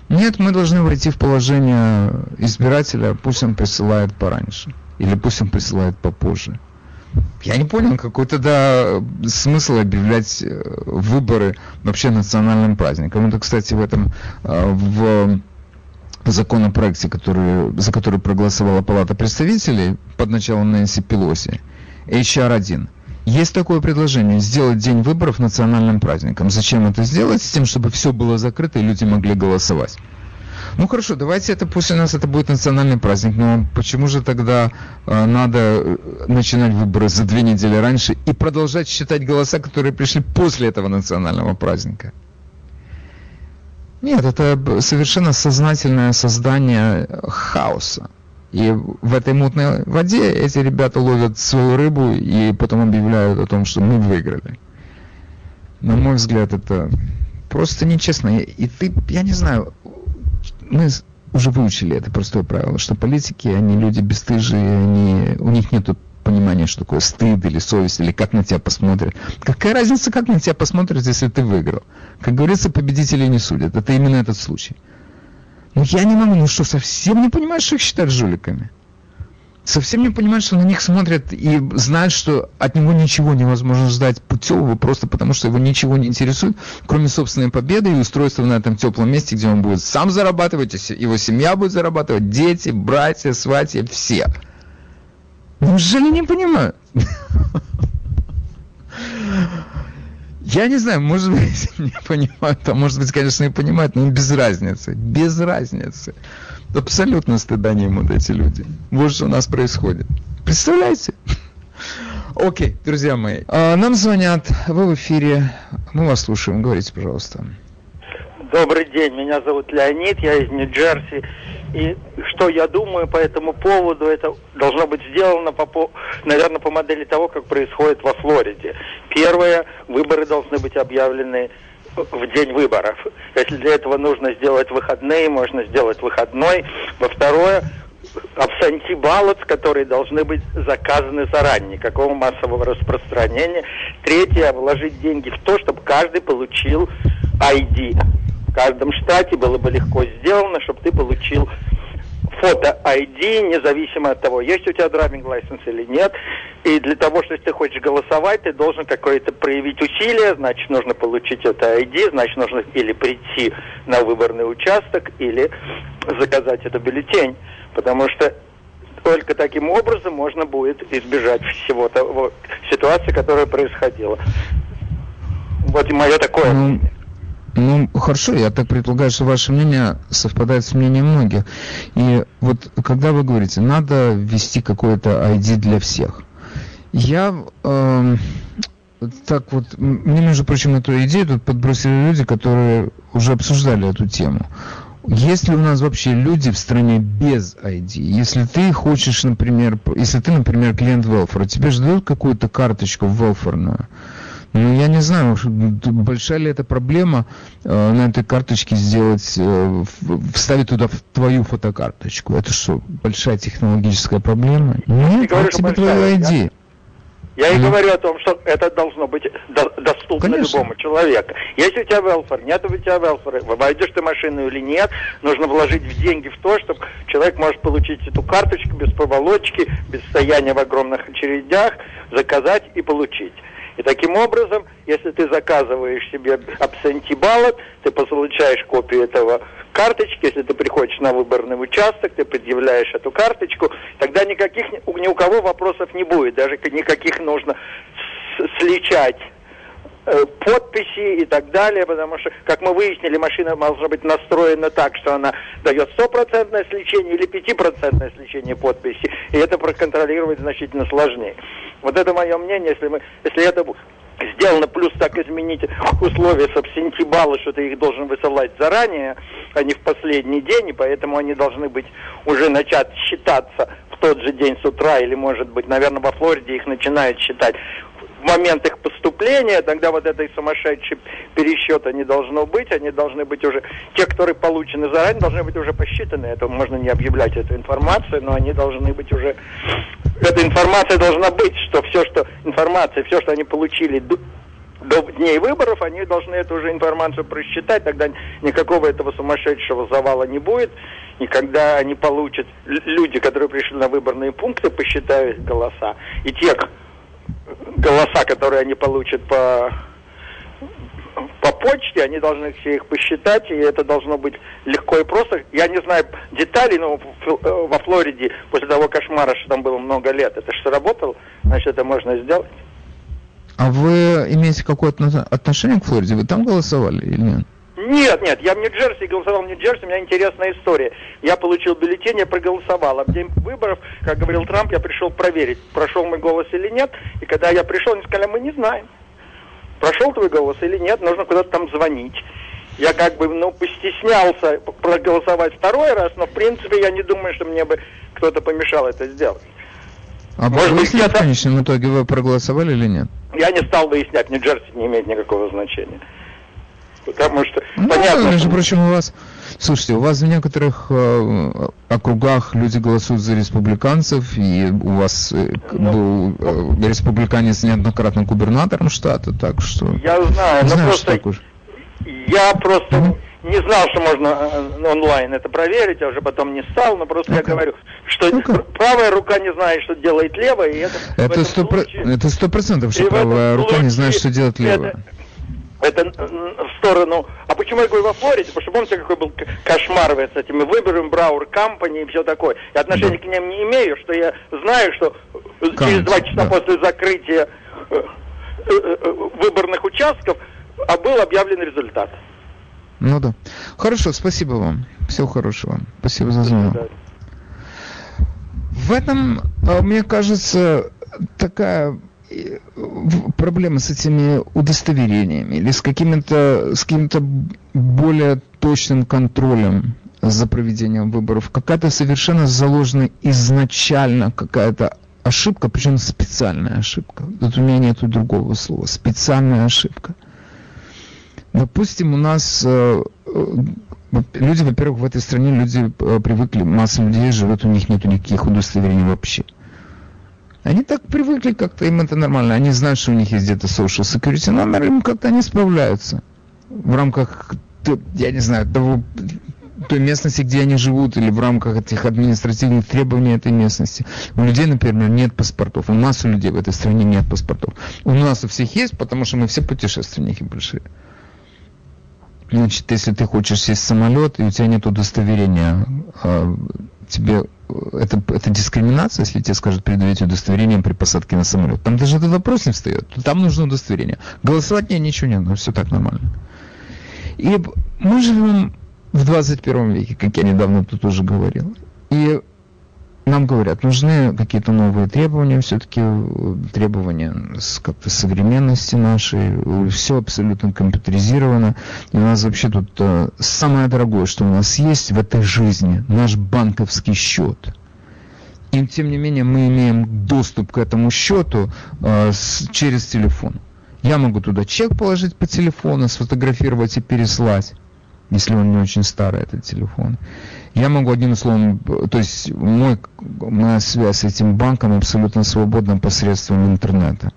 Нет, мы должны войти в положение избирателя, пусть он присылает пораньше. Или пусть он присылает попозже. Я не понял, какой тогда смысл объявлять э, выборы вообще национальным праздником. Это, кстати, в этом, э, в законопроекте, который, за который проголосовала Палата представителей под началом Нэнси Пелоси, HR1, есть такое предложение, сделать день выборов национальным праздником. Зачем это сделать? С тем, чтобы все было закрыто и люди могли голосовать. Ну хорошо, давайте это у нас это будет национальный праздник, но почему же тогда э, надо э, начинать выборы за две недели раньше и продолжать считать голоса, которые пришли после этого национального праздника? Нет, это совершенно сознательное создание хаоса. И в этой мутной воде эти ребята ловят свою рыбу и потом объявляют о том, что мы выиграли. На мой взгляд, это просто нечестно. И ты, я не знаю, мы уже выучили это простое правило, что политики, они люди бесстыжие, они, у них нет понимания, что такое стыд или совесть, или как на тебя посмотрят. Какая разница, как на тебя посмотрят, если ты выиграл? Как говорится, победителей не судят. Это именно этот случай. Ну я не могу, ну что, совсем не понимаешь, что их считать жуликами? совсем не понимают, что на них смотрят и знают, что от него ничего невозможно ждать путевого, просто потому что его ничего не интересует, кроме собственной победы и устройства на этом теплом месте, где он будет сам зарабатывать, его семья будет зарабатывать, дети, братья, сватья, все. Неужели не понимают? Я не знаю, может быть, не понимают, а может быть, конечно, и понимают, но без разницы. Без разницы. Абсолютно стыда не имеют эти люди. Вот что у нас происходит. Представляете? Окей, друзья мои. А, нам звонят, вы в эфире. Мы вас слушаем. Говорите, пожалуйста. Добрый день, меня зовут Леонид, я из Нью-Джерси. И что я думаю по этому поводу, это должно быть сделано, по, наверное, по модели того, как происходит во Флориде. Первое, выборы должны быть объявлены в день выборов. Если для этого нужно сделать выходные, можно сделать выходной. Во второе, абсенти баллот, которые должны быть заказаны заранее, никакого массового распространения. Третье, вложить деньги в то, чтобы каждый получил ID. В каждом штате было бы легко сделано, чтобы ты получил фото ID, независимо от того, есть у тебя драйвинг license или нет. И для того, что если ты хочешь голосовать, ты должен какое-то проявить усилие, значит, нужно получить это ID, значит, нужно или прийти на выборный участок, или заказать это бюллетень. Потому что только таким образом можно будет избежать всего того ситуации, которая происходила. Вот и мое такое ну, мнение. Ну, хорошо, я так предполагаю, что ваше мнение совпадает с мнением многих. И вот когда вы говорите, надо ввести какое-то ID для всех, я э, так вот, мне, между прочим, эту идею тут подбросили люди, которые уже обсуждали эту тему. Есть ли у нас вообще люди в стране без ID? Если ты хочешь, например, если ты, например, клиент Велфора, тебе же дают какую-то карточку велфорную, ну, я не знаю, большая ли это проблема э, на этой карточке сделать, э, вставить туда твою фотокарточку. Это что, большая технологическая проблема? Нет, вот тебе твоя ID. Я и говорю о том, что это должно быть до, доступно Конечно. любому человеку. Если у тебя велфор, нет у тебя велфора, войдешь ты машину или нет, нужно вложить в деньги в то, чтобы человек может получить эту карточку без проволочки, без стояния в огромных очередях, заказать и получить. И таким образом, если ты заказываешь себе абсенти баллот, ты получаешь копию этого карточки, если ты приходишь на выборный участок, ты предъявляешь эту карточку, тогда никаких ни у кого вопросов не будет, даже никаких нужно сличать э, подписи и так далее, потому что, как мы выяснили, машина должна быть настроена так, что она дает стопроцентное сличение или пятипроцентное сличение подписи, и это проконтролировать значительно сложнее. Вот это мое мнение, если, мы, если это сделано, плюс так изменить условия сабсентибала, что ты их должен высылать заранее, а не в последний день, и поэтому они должны быть уже начать считаться в тот же день с утра, или, может быть, наверное, во Флориде их начинают считать. В момент их поступления, тогда вот этой сумасшедшей пересчета не должно быть, они должны быть уже, те, которые получены заранее, должны быть уже посчитаны, это можно не объявлять эту информацию, но они должны быть уже, эта информация должна быть, что все, что информация, все, что они получили до, до дней выборов, они должны эту уже информацию просчитать, тогда никакого этого сумасшедшего завала не будет, и когда они получат, люди, которые пришли на выборные пункты, посчитают голоса, и тех, голоса, которые они получат по по почте, они должны все их посчитать, и это должно быть легко и просто. Я не знаю деталей, но э, во Флориде после того кошмара, что там было много лет, это же сработало, значит, это можно сделать. А вы имеете какое-то отношение к Флориде? Вы там голосовали или нет? Нет, нет, я в Нью-Джерси голосовал в Нью-Джерси, у меня интересная история. Я получил бюллетень, я проголосовал. А в день выборов, как говорил Трамп, я пришел проверить, прошел мой голос или нет. И когда я пришел, они сказали, мы не знаем. Прошел твой голос или нет, нужно куда-то там звонить. Я как бы, ну, постеснялся проголосовать второй раз, но в принципе я не думаю, что мне бы кто-то помешал это сделать. А Может быть, в конечном итоге вы проголосовали или нет? Я не стал выяснять, Нью-Джерси не имеет никакого значения. Потому что, ну, понятно... Между прочим, у вас, Слушайте, у вас в некоторых э, округах люди голосуют за республиканцев, и у вас э, был э, республиканец неоднократно губернатором штата, так что... Я знаю, но просто... Так уж. Я просто... Mm-hmm не знал, что можно э, онлайн это проверить, а уже потом не стал, но просто okay. я говорю, что okay. правая рука не знает, что делает левая, и это... Это сто случае... это сто процентов, что правая рука не знает, что делает левая. Это, это в сторону... А почему я говорю во Флориде? Потому что помните, какой был кошмар с этими выборами, Брауэр Компани и все такое. Я отношения да. к ним не имею, что я знаю, что Камп, через два часа да. после закрытия э, э, выборных участков а был объявлен результат. Ну да. Хорошо, спасибо вам. Всего хорошего. Спасибо за звонок. В этом, мне кажется, такая э, проблема с этими удостоверениями или с каким-то с каким-то более точным контролем за проведением выборов. Какая-то совершенно заложена изначально какая-то ошибка, причем специальная ошибка. Тут у меня нет другого слова. Специальная ошибка. Допустим, у нас э, э, люди, во-первых, в этой стране люди э, привыкли, масса людей живет, у них нет никаких удостоверений вообще. Они так привыкли, как-то им это нормально. Они знают, что у них есть где-то social security номер, им как-то они справляются. В рамках, я не знаю, того, той местности, где они живут, или в рамках этих административных требований этой местности. У людей, например, нет паспортов. У нас у людей в этой стране нет паспортов. У нас у всех есть, потому что мы все путешественники большие. Значит, если ты хочешь сесть в самолет, и у тебя нет удостоверения, а, тебе это, это дискриминация, если тебе скажут предъявить удостоверение при посадке на самолет. Там даже этот вопрос не встает. Там нужно удостоверение. Голосовать нет, ничего нет, но все так нормально. И мы живем в 21 веке, как я недавно тут уже говорил. И нам говорят, нужны какие-то новые требования, все-таки э, требования с как-то современности нашей, все абсолютно компьютеризировано, и у нас вообще тут э, самое дорогое, что у нас есть в этой жизни, наш банковский счет. И тем не менее мы имеем доступ к этому счету э, с, через телефон. Я могу туда чек положить по телефону, сфотографировать и переслать, если он не очень старый, этот телефон. Я могу одним словом, то есть мой, моя связь с этим банком абсолютно свободна посредством интернета.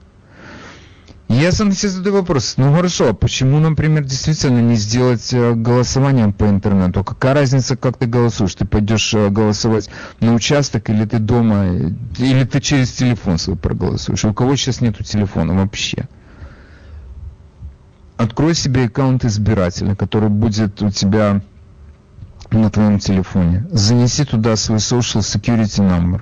Я сам себе задаю вопрос, ну хорошо, а почему, например, действительно не сделать э, голосование по интернету? Какая разница, как ты голосуешь? Ты пойдешь э, голосовать на участок или ты дома, или ты через телефон свой проголосуешь? У кого сейчас нету телефона вообще? Открой себе аккаунт избирателя, который будет у тебя на твоем телефоне. Занеси туда свой social security number.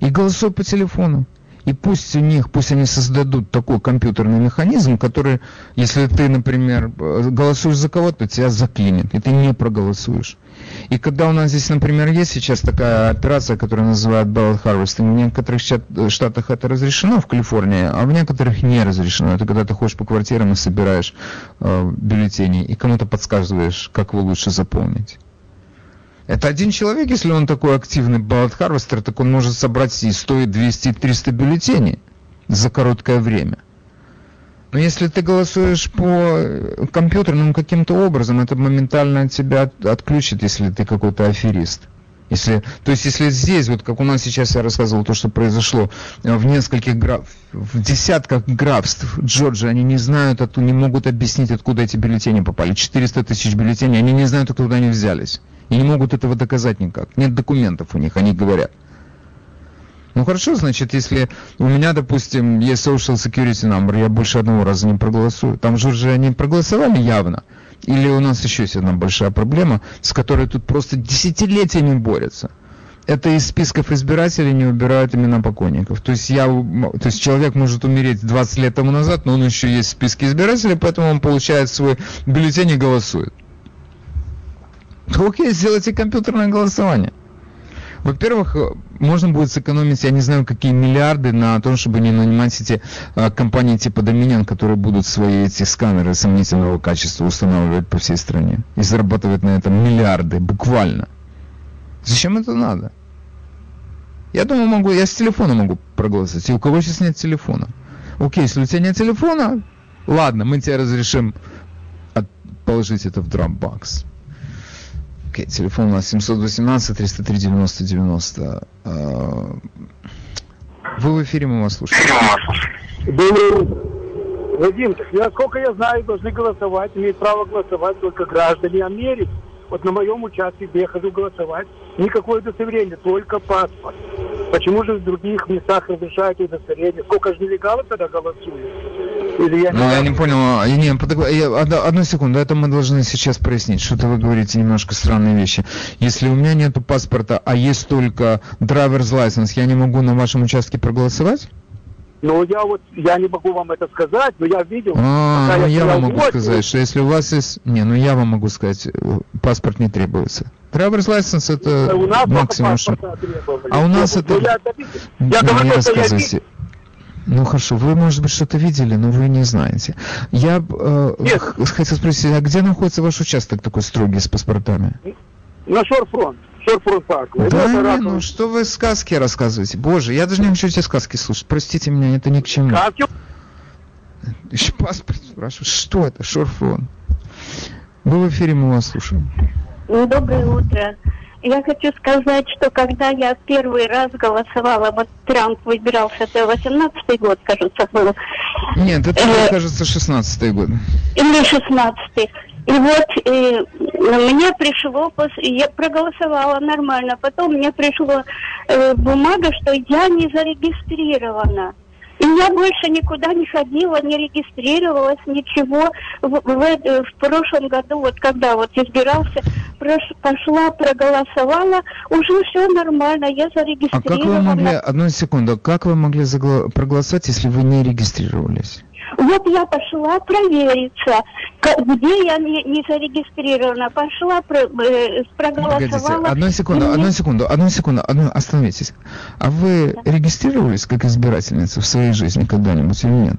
И голосуй по телефону. И пусть у них, пусть они создадут такой компьютерный механизм, который, если ты, например, голосуешь за кого-то, тебя заклинит, и ты не проголосуешь. И когда у нас здесь, например, есть сейчас такая операция, которая называют ballot harvesting, в некоторых штатах это разрешено, в Калифорнии, а в некоторых не разрешено. Это когда ты ходишь по квартирам и собираешь э, бюллетени, и кому-то подсказываешь, как его лучше заполнить. Это один человек, если он такой активный harvester, так он может собрать и 100, и 200, и 300 бюллетеней за короткое время. Но если ты голосуешь по компьютерным каким-то образом, это моментально тебя отключит, если ты какой-то аферист. Если, то есть, если здесь, вот как у нас сейчас я рассказывал, то, что произошло в нескольких граф, в десятках графств Джорджии, они не знают, не могут объяснить, откуда эти бюллетени попали. 400 тысяч бюллетеней, они не знают, откуда они взялись. И не могут этого доказать никак. Нет документов у них, они говорят. Ну хорошо, значит, если у меня, допустим, есть social security number, я больше одного раза не проголосую. Там же уже они проголосовали явно. Или у нас еще есть одна большая проблема, с которой тут просто десятилетиями борются. Это из списков избирателей не убирают имена покойников. То есть, я, то есть человек может умереть 20 лет тому назад, но он еще есть в списке избирателей, поэтому он получает свой бюллетень и голосует. Окей, сделайте компьютерное голосование. Во-первых, э, можно будет сэкономить, я не знаю, какие миллиарды на том, чтобы не нанимать эти а, компании типа Dominion, которые будут свои эти сканеры сомнительного качества устанавливать по всей стране и зарабатывать на этом миллиарды, буквально. Зачем это надо? Я думаю, могу, я с телефона могу проголосовать. И у кого сейчас нет телефона? Окей, если у тебя нет телефона, ладно, мы тебе разрешим положить это в Dropbox. Окей, телефон у нас 718 303 90 90. Вы в эфире, мы вас слушаем. Утро. Вадим, я, сколько я знаю, должны голосовать, имеют право голосовать только граждане Америки. Вот на моем участке, где я хожу голосовать, никакое удостоверение, только паспорт. Почему же в других местах разрешают удостоверение? Сколько же нелегалов тогда голосуют? Или я ну, я не понял. А, я, не, я, одну, одну секунду, это мы должны сейчас прояснить. Что-то вы говорите немножко странные вещи. Если у меня нет паспорта, а есть только driver's license, я не могу на вашем участке проголосовать? Ну, я вот, я не могу вам это сказать, но я видел... А, ну, я, я вам могу вот, сказать, что если у вас есть... Не, ну я вам могу сказать, паспорт не требуется. Driver's license это у нас максимум, что... А у нас это... Я, я, говорю, не рассказывайте. Ну хорошо, вы, может быть, что-то видели, но вы не знаете. Я э, хотел спросить, а где находится ваш участок такой строгий с паспортами? На Шорфронт. Шорфронт парк. Да не, ну что вы сказки рассказываете? Боже, я даже не хочу эти сказки слушать. Простите меня, это ни к чему. Сказки? Еще паспорт спрашиваю. Что это? Шорфронт. Вы в эфире, мы вас слушаем. Доброе утро. Я хочу сказать, что когда я первый раз голосовала, вот Трамп выбирался, это 18-й год, кажется, был. Нет, это, э, кажется, 16-й год. Или 16-й. И вот э, мне пришло, я проголосовала нормально, потом мне пришло э, бумага, что я не зарегистрирована. И я больше никуда не ходила, не регистрировалась, ничего. В, в, э, в прошлом году, вот когда вот избирался, пошла, проголосовала, уже все нормально, я зарегистрирована. А как вы могли, одну секунду, как вы могли загла- проголосовать, если вы не регистрировались? Вот я пошла провериться, где я не, не зарегистрирована. Пошла, про, э, проголосовала. Погодите, одну секунду, одну секунду, одну секунду, одну, остановитесь. А вы да. регистрировались как избирательница в своей жизни когда-нибудь или нет?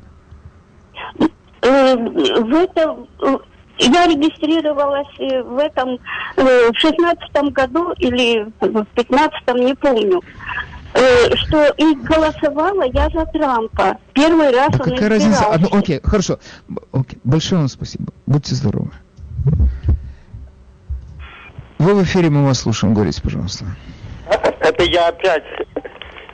Э, в этом э, я регистрировалась э, в этом в шестнадцатом году или в пятнадцатом, не помню. Э, что и голосовала я за Трампа. Первый раз да он какая разница? А, ну, окей, хорошо. Окей. Большое вам спасибо. Будьте здоровы. Вы в эфире, мы вас слушаем. Говорите, пожалуйста. Это я опять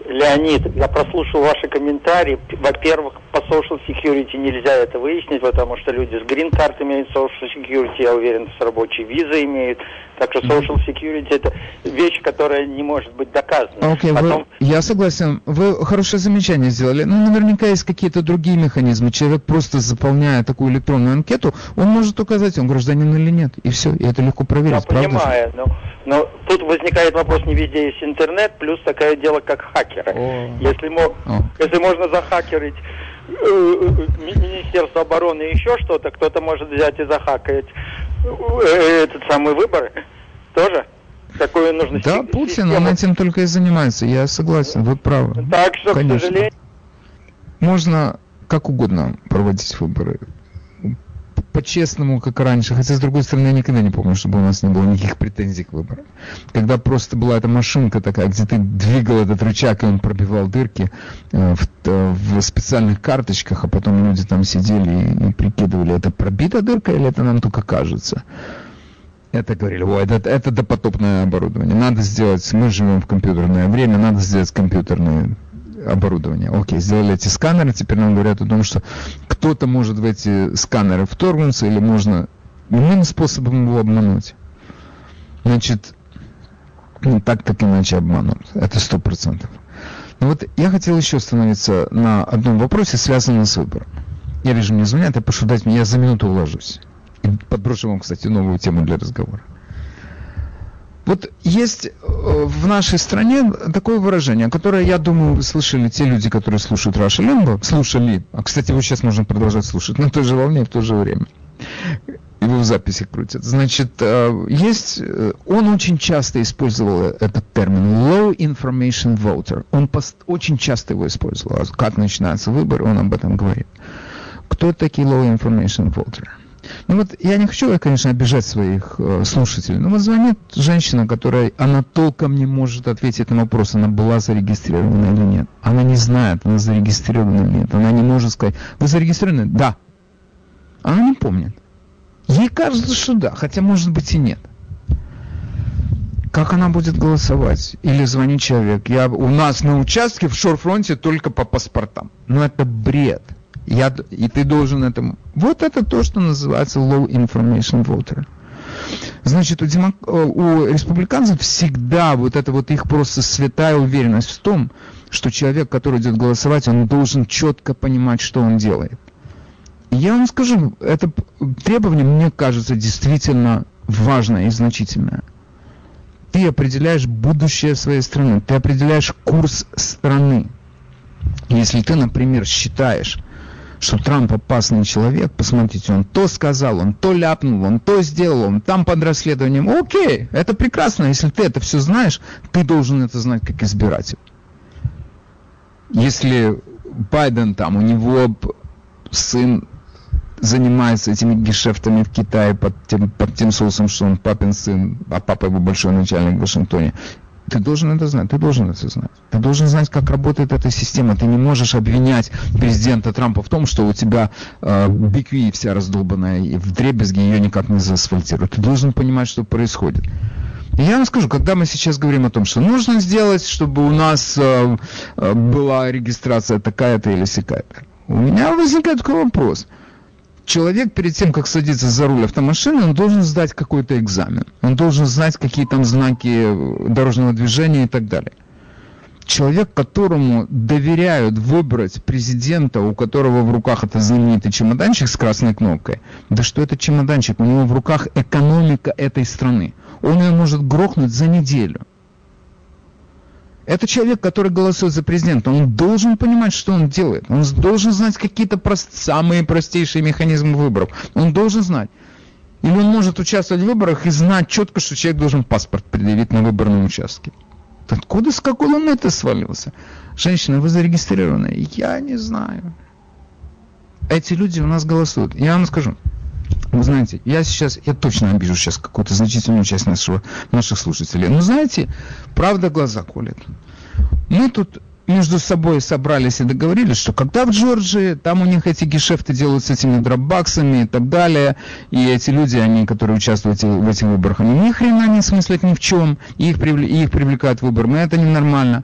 Леонид, я прослушал ваши комментарии. Во-первых, по social security нельзя это выяснить, потому что люди с green-карт имеют social security, я уверен, с рабочей визой имеют. Так что social security это вещь, которая не может быть доказана. Okay, Потом... вы, я согласен. Вы хорошее замечание сделали. Ну, наверняка есть какие-то другие механизмы. Человек просто заполняя такую электронную анкету, он может указать, он гражданин или нет. И все. И это легко проверить. Я правда понимаю, но, но тут возникает вопрос, не везде есть интернет, плюс такое дело, как хакеры. О. Если, мо... если можно захакерить э, э, Министерство обороны и еще что-то, кто-то может взять и захакать э, этот самый выбор тоже. Такое нужно Да, Путин, он этим только и занимается, я согласен, вы правы. Так что, Конечно. к сожалению... Можно как угодно проводить выборы по-честному, как раньше. Хотя, с другой стороны, я никогда не помню, чтобы у нас не было никаких претензий к выборам. Когда просто была эта машинка такая, где ты двигал этот рычаг, и он пробивал дырки э, в, в специальных карточках, а потом люди там сидели и, и прикидывали, это пробита дырка или это нам только кажется. Это говорили, ой, это, это допотопное оборудование. Надо сделать, мы живем в компьютерное время, надо сделать компьютерные оборудование. Окей, сделали эти сканеры, теперь нам говорят о том, что кто-то может в эти сканеры вторгнуться, или можно иным способом его обмануть. Значит, ну, так так иначе обманут. Это сто процентов. Но вот я хотел еще остановиться на одном вопросе, связанном с выбором. Я вижу, мне звонят, я прошу дать мне, я за минуту уложусь. И подброшу вам, кстати, новую тему для разговора. Вот есть э, в нашей стране такое выражение, которое, я думаю, вы слышали те люди, которые слушают Раша Лембо, слушали, а, кстати, его сейчас можно продолжать слушать на той же волне в то же время. Его в записи крутят. Значит, э, есть, э, он очень часто использовал этот термин low information voter. Он пост, очень часто его использовал. А как начинается выбор, он об этом говорит. Кто такие low information voter? Ну вот я не хочу, конечно, обижать своих э, слушателей, но вот звонит женщина, которая, она толком не может ответить на вопрос, она была зарегистрирована или нет. Она не знает, она зарегистрирована или нет. Она не может сказать, вы зарегистрированы? Да. Она не помнит. Ей кажется, что да, хотя может быть и нет. как она будет голосовать? Или звонит человек. Я, у нас на участке в Шорфронте только по паспортам. Ну это бред. Я, и ты должен этому... Вот это то, что называется low information voter. Значит, у, демок... Э, у республиканцев всегда вот это вот их просто святая уверенность в том, что человек, который идет голосовать, он должен четко понимать, что он делает. Я вам скажу, это требование, мне кажется, действительно важное и значительное. Ты определяешь будущее своей страны, ты определяешь курс страны. Если ты, например, считаешь, что Трамп опасный человек, посмотрите, он то сказал, он то ляпнул, он то сделал, он там под расследованием. Окей, это прекрасно, если ты это все знаешь, ты должен это знать как избиратель. Если Байден там, у него сын занимается этими гешефтами в Китае под тем, под тем соусом, что он папин сын, а папа его большой начальник в Вашингтоне. Ты должен это знать, ты должен это знать. Ты должен знать, как работает эта система. Ты не можешь обвинять президента Трампа в том, что у тебя э, BQE вся раздолбанная, и в дребезге ее никак не заасфальтируют. Ты должен понимать, что происходит. И я вам скажу, когда мы сейчас говорим о том, что нужно сделать, чтобы у нас э, э была регистрация такая-то или сякая-то, у меня возникает такой вопрос – человек перед тем, как садиться за руль автомашины, он должен сдать какой-то экзамен. Он должен знать, какие там знаки дорожного движения и так далее. Человек, которому доверяют выбрать президента, у которого в руках это знаменитый чемоданчик с красной кнопкой, да что это чемоданчик? У него в руках экономика этой страны. Он ее может грохнуть за неделю. Это человек, который голосует за президента. Он должен понимать, что он делает. Он должен знать какие-то прост... самые простейшие механизмы выборов. Он должен знать. Или он может участвовать в выборах и знать четко, что человек должен паспорт предъявить на выборном участке. Откуда с какой луны ты свалился? Женщина, вы зарегистрированы? Я не знаю. Эти люди у нас голосуют. Я вам скажу. Вы знаете, я сейчас, я точно обижу сейчас какую-то значительную часть нашего, наших слушателей. Но знаете, правда глаза колет. Мы тут между собой собрались и договорились, что когда в Джорджии, там у них эти гешефты делают с этими дропбаксами и так далее, и эти люди, они, которые участвуют в этих выборах, они ни хрена не смыслят ни в чем, и их, привл... и их привлекают выбором, это ненормально.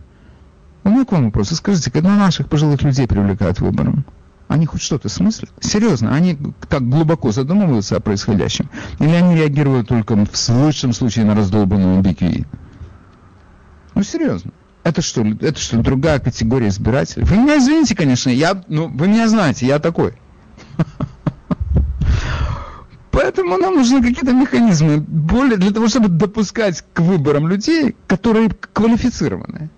У меня к вам вопрос. Скажите, когда наших пожилых людей привлекают выбором? Они хоть что-то смыслят? Серьезно, они так глубоко задумываются о происходящем? Или они реагируют только в лучшем случае на раздолбанную BQE? Ну, серьезно. Это что, это что, другая категория избирателей? Вы меня извините, конечно, я, ну, вы меня знаете, я такой. Поэтому нам нужны какие-то механизмы более для того, чтобы допускать к выборам людей, которые квалифицированы.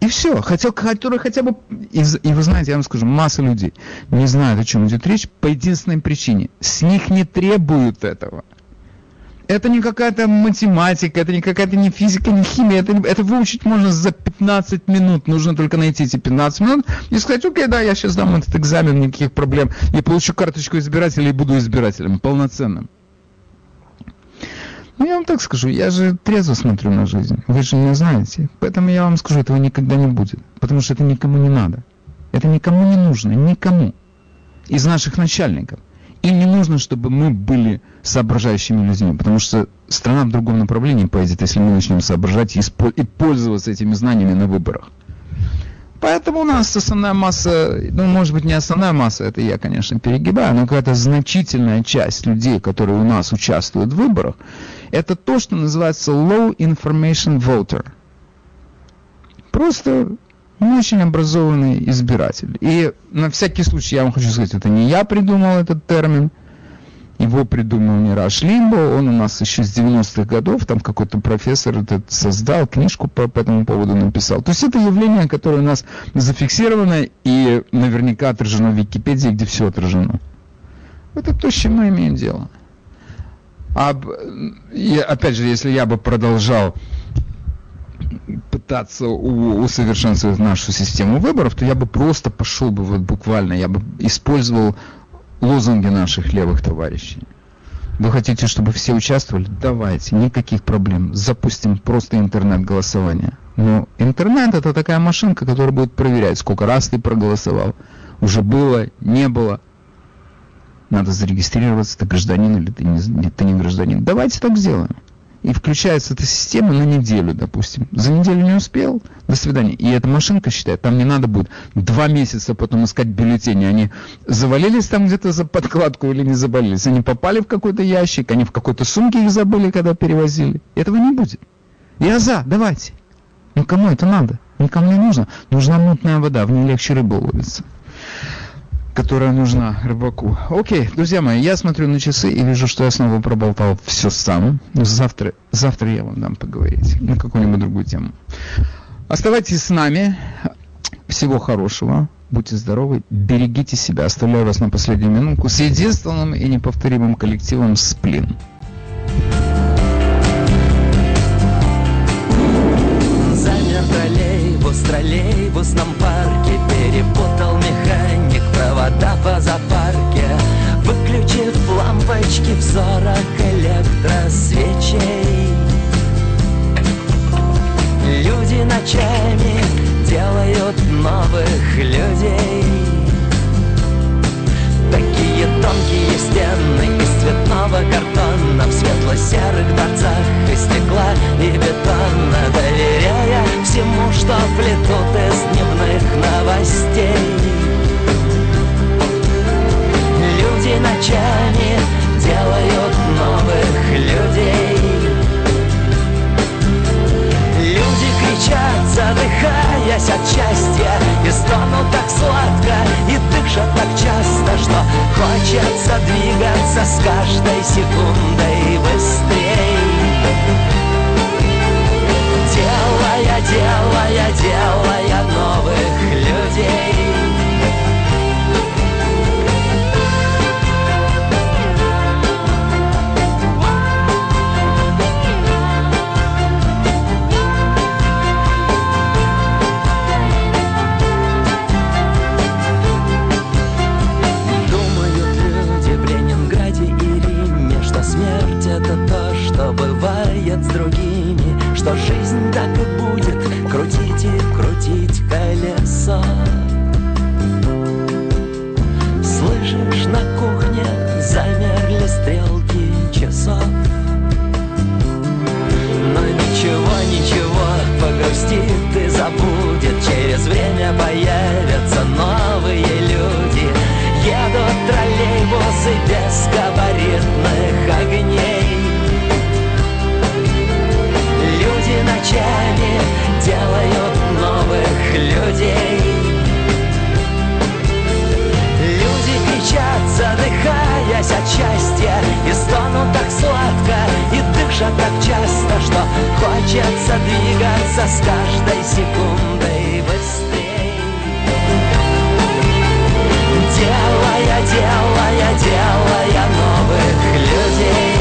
И все, хотел, который хотя бы... И, и вы знаете, я вам скажу, масса людей не знают, о чем идет речь по единственной причине. С них не требуют этого. Это не какая-то математика, это не какая-то не физика, не химия. Это, это выучить можно за 15 минут. Нужно только найти эти 15 минут и сказать, окей, да, я сейчас дам этот экзамен, никаких проблем. Я получу карточку избирателя и буду избирателем полноценным. Ну, я вам так скажу, я же трезво смотрю на жизнь. Вы же меня знаете. Поэтому я вам скажу, этого никогда не будет. Потому что это никому не надо. Это никому не нужно. Никому. Из наших начальников. Им не нужно, чтобы мы были соображающими людьми, потому что страна в другом направлении пойдет, если мы начнем соображать и, и пользоваться этими знаниями на выборах. Поэтому у нас основная масса, ну, может быть, не основная масса, это я, конечно, перегибаю, но какая-то значительная часть людей, которые у нас участвуют в выборах, это то, что называется low information voter. Просто не очень образованный избиратель. И на всякий случай я вам хочу сказать, это не я придумал этот термин, его придумал Мираж Лимбо, он у нас еще с 90-х годов, там какой-то профессор этот создал, книжку по, по этому поводу написал. То есть это явление, которое у нас зафиксировано и наверняка отражено в Википедии, где все отражено. Это то, с чем мы имеем дело. А, и опять же, если я бы продолжал пытаться усовершенствовать нашу систему выборов, то я бы просто пошел бы вот буквально, я бы использовал лозунги наших левых товарищей. Вы хотите, чтобы все участвовали? Давайте, никаких проблем. Запустим просто интернет-голосование. Но интернет это такая машинка, которая будет проверять, сколько раз ты проголосовал. Уже было, не было надо зарегистрироваться, ты гражданин или ты не, ты не гражданин. Давайте так сделаем. И включается эта система на неделю, допустим. За неделю не успел, до свидания. И эта машинка считает, там не надо будет два месяца потом искать бюллетени. Они завалились там где-то за подкладку или не завалились. Они попали в какой-то ящик, они в какой-то сумке их забыли, когда перевозили. Этого не будет. Я за, давайте. Ну кому это надо? Никому не нужно. Нужна мутная вода, в ней легче рыбу ловится которая нужна рыбаку. Окей, друзья мои, я смотрю на часы и вижу, что я снова проболтал все сам. Завтра, завтра я вам дам поговорить на какую-нибудь другую тему. Оставайтесь с нами. Всего хорошего. Будьте здоровы, берегите себя. Оставляю вас на последнюю минутку с единственным и неповторимым коллективом «Сплин». Замер троллейбус троллейбусном парке Перепутал провода по запарке Выключив лампочки в сорок электросвечей Люди ночами делают новых людей. Такие тонкие стены из цветного картона В светло-серых дворцах из стекла и бетона Доверяя всему, что плетут из дневных новостей Люди ночами делают новых людей. Люди кричат, задыхаясь от счастья И стонут так сладко, и дышат так часто Что хочется двигаться с каждой секундой быстрей забудет Через время появятся новые люди. Едут троллейбусы без габаритных огней. Люди ночами делают новых людей задыхаясь от счастья. И стонут так сладко, и дышат так часто Что хочется двигаться с каждой секундой быстрей Делая, делая, делая новых людей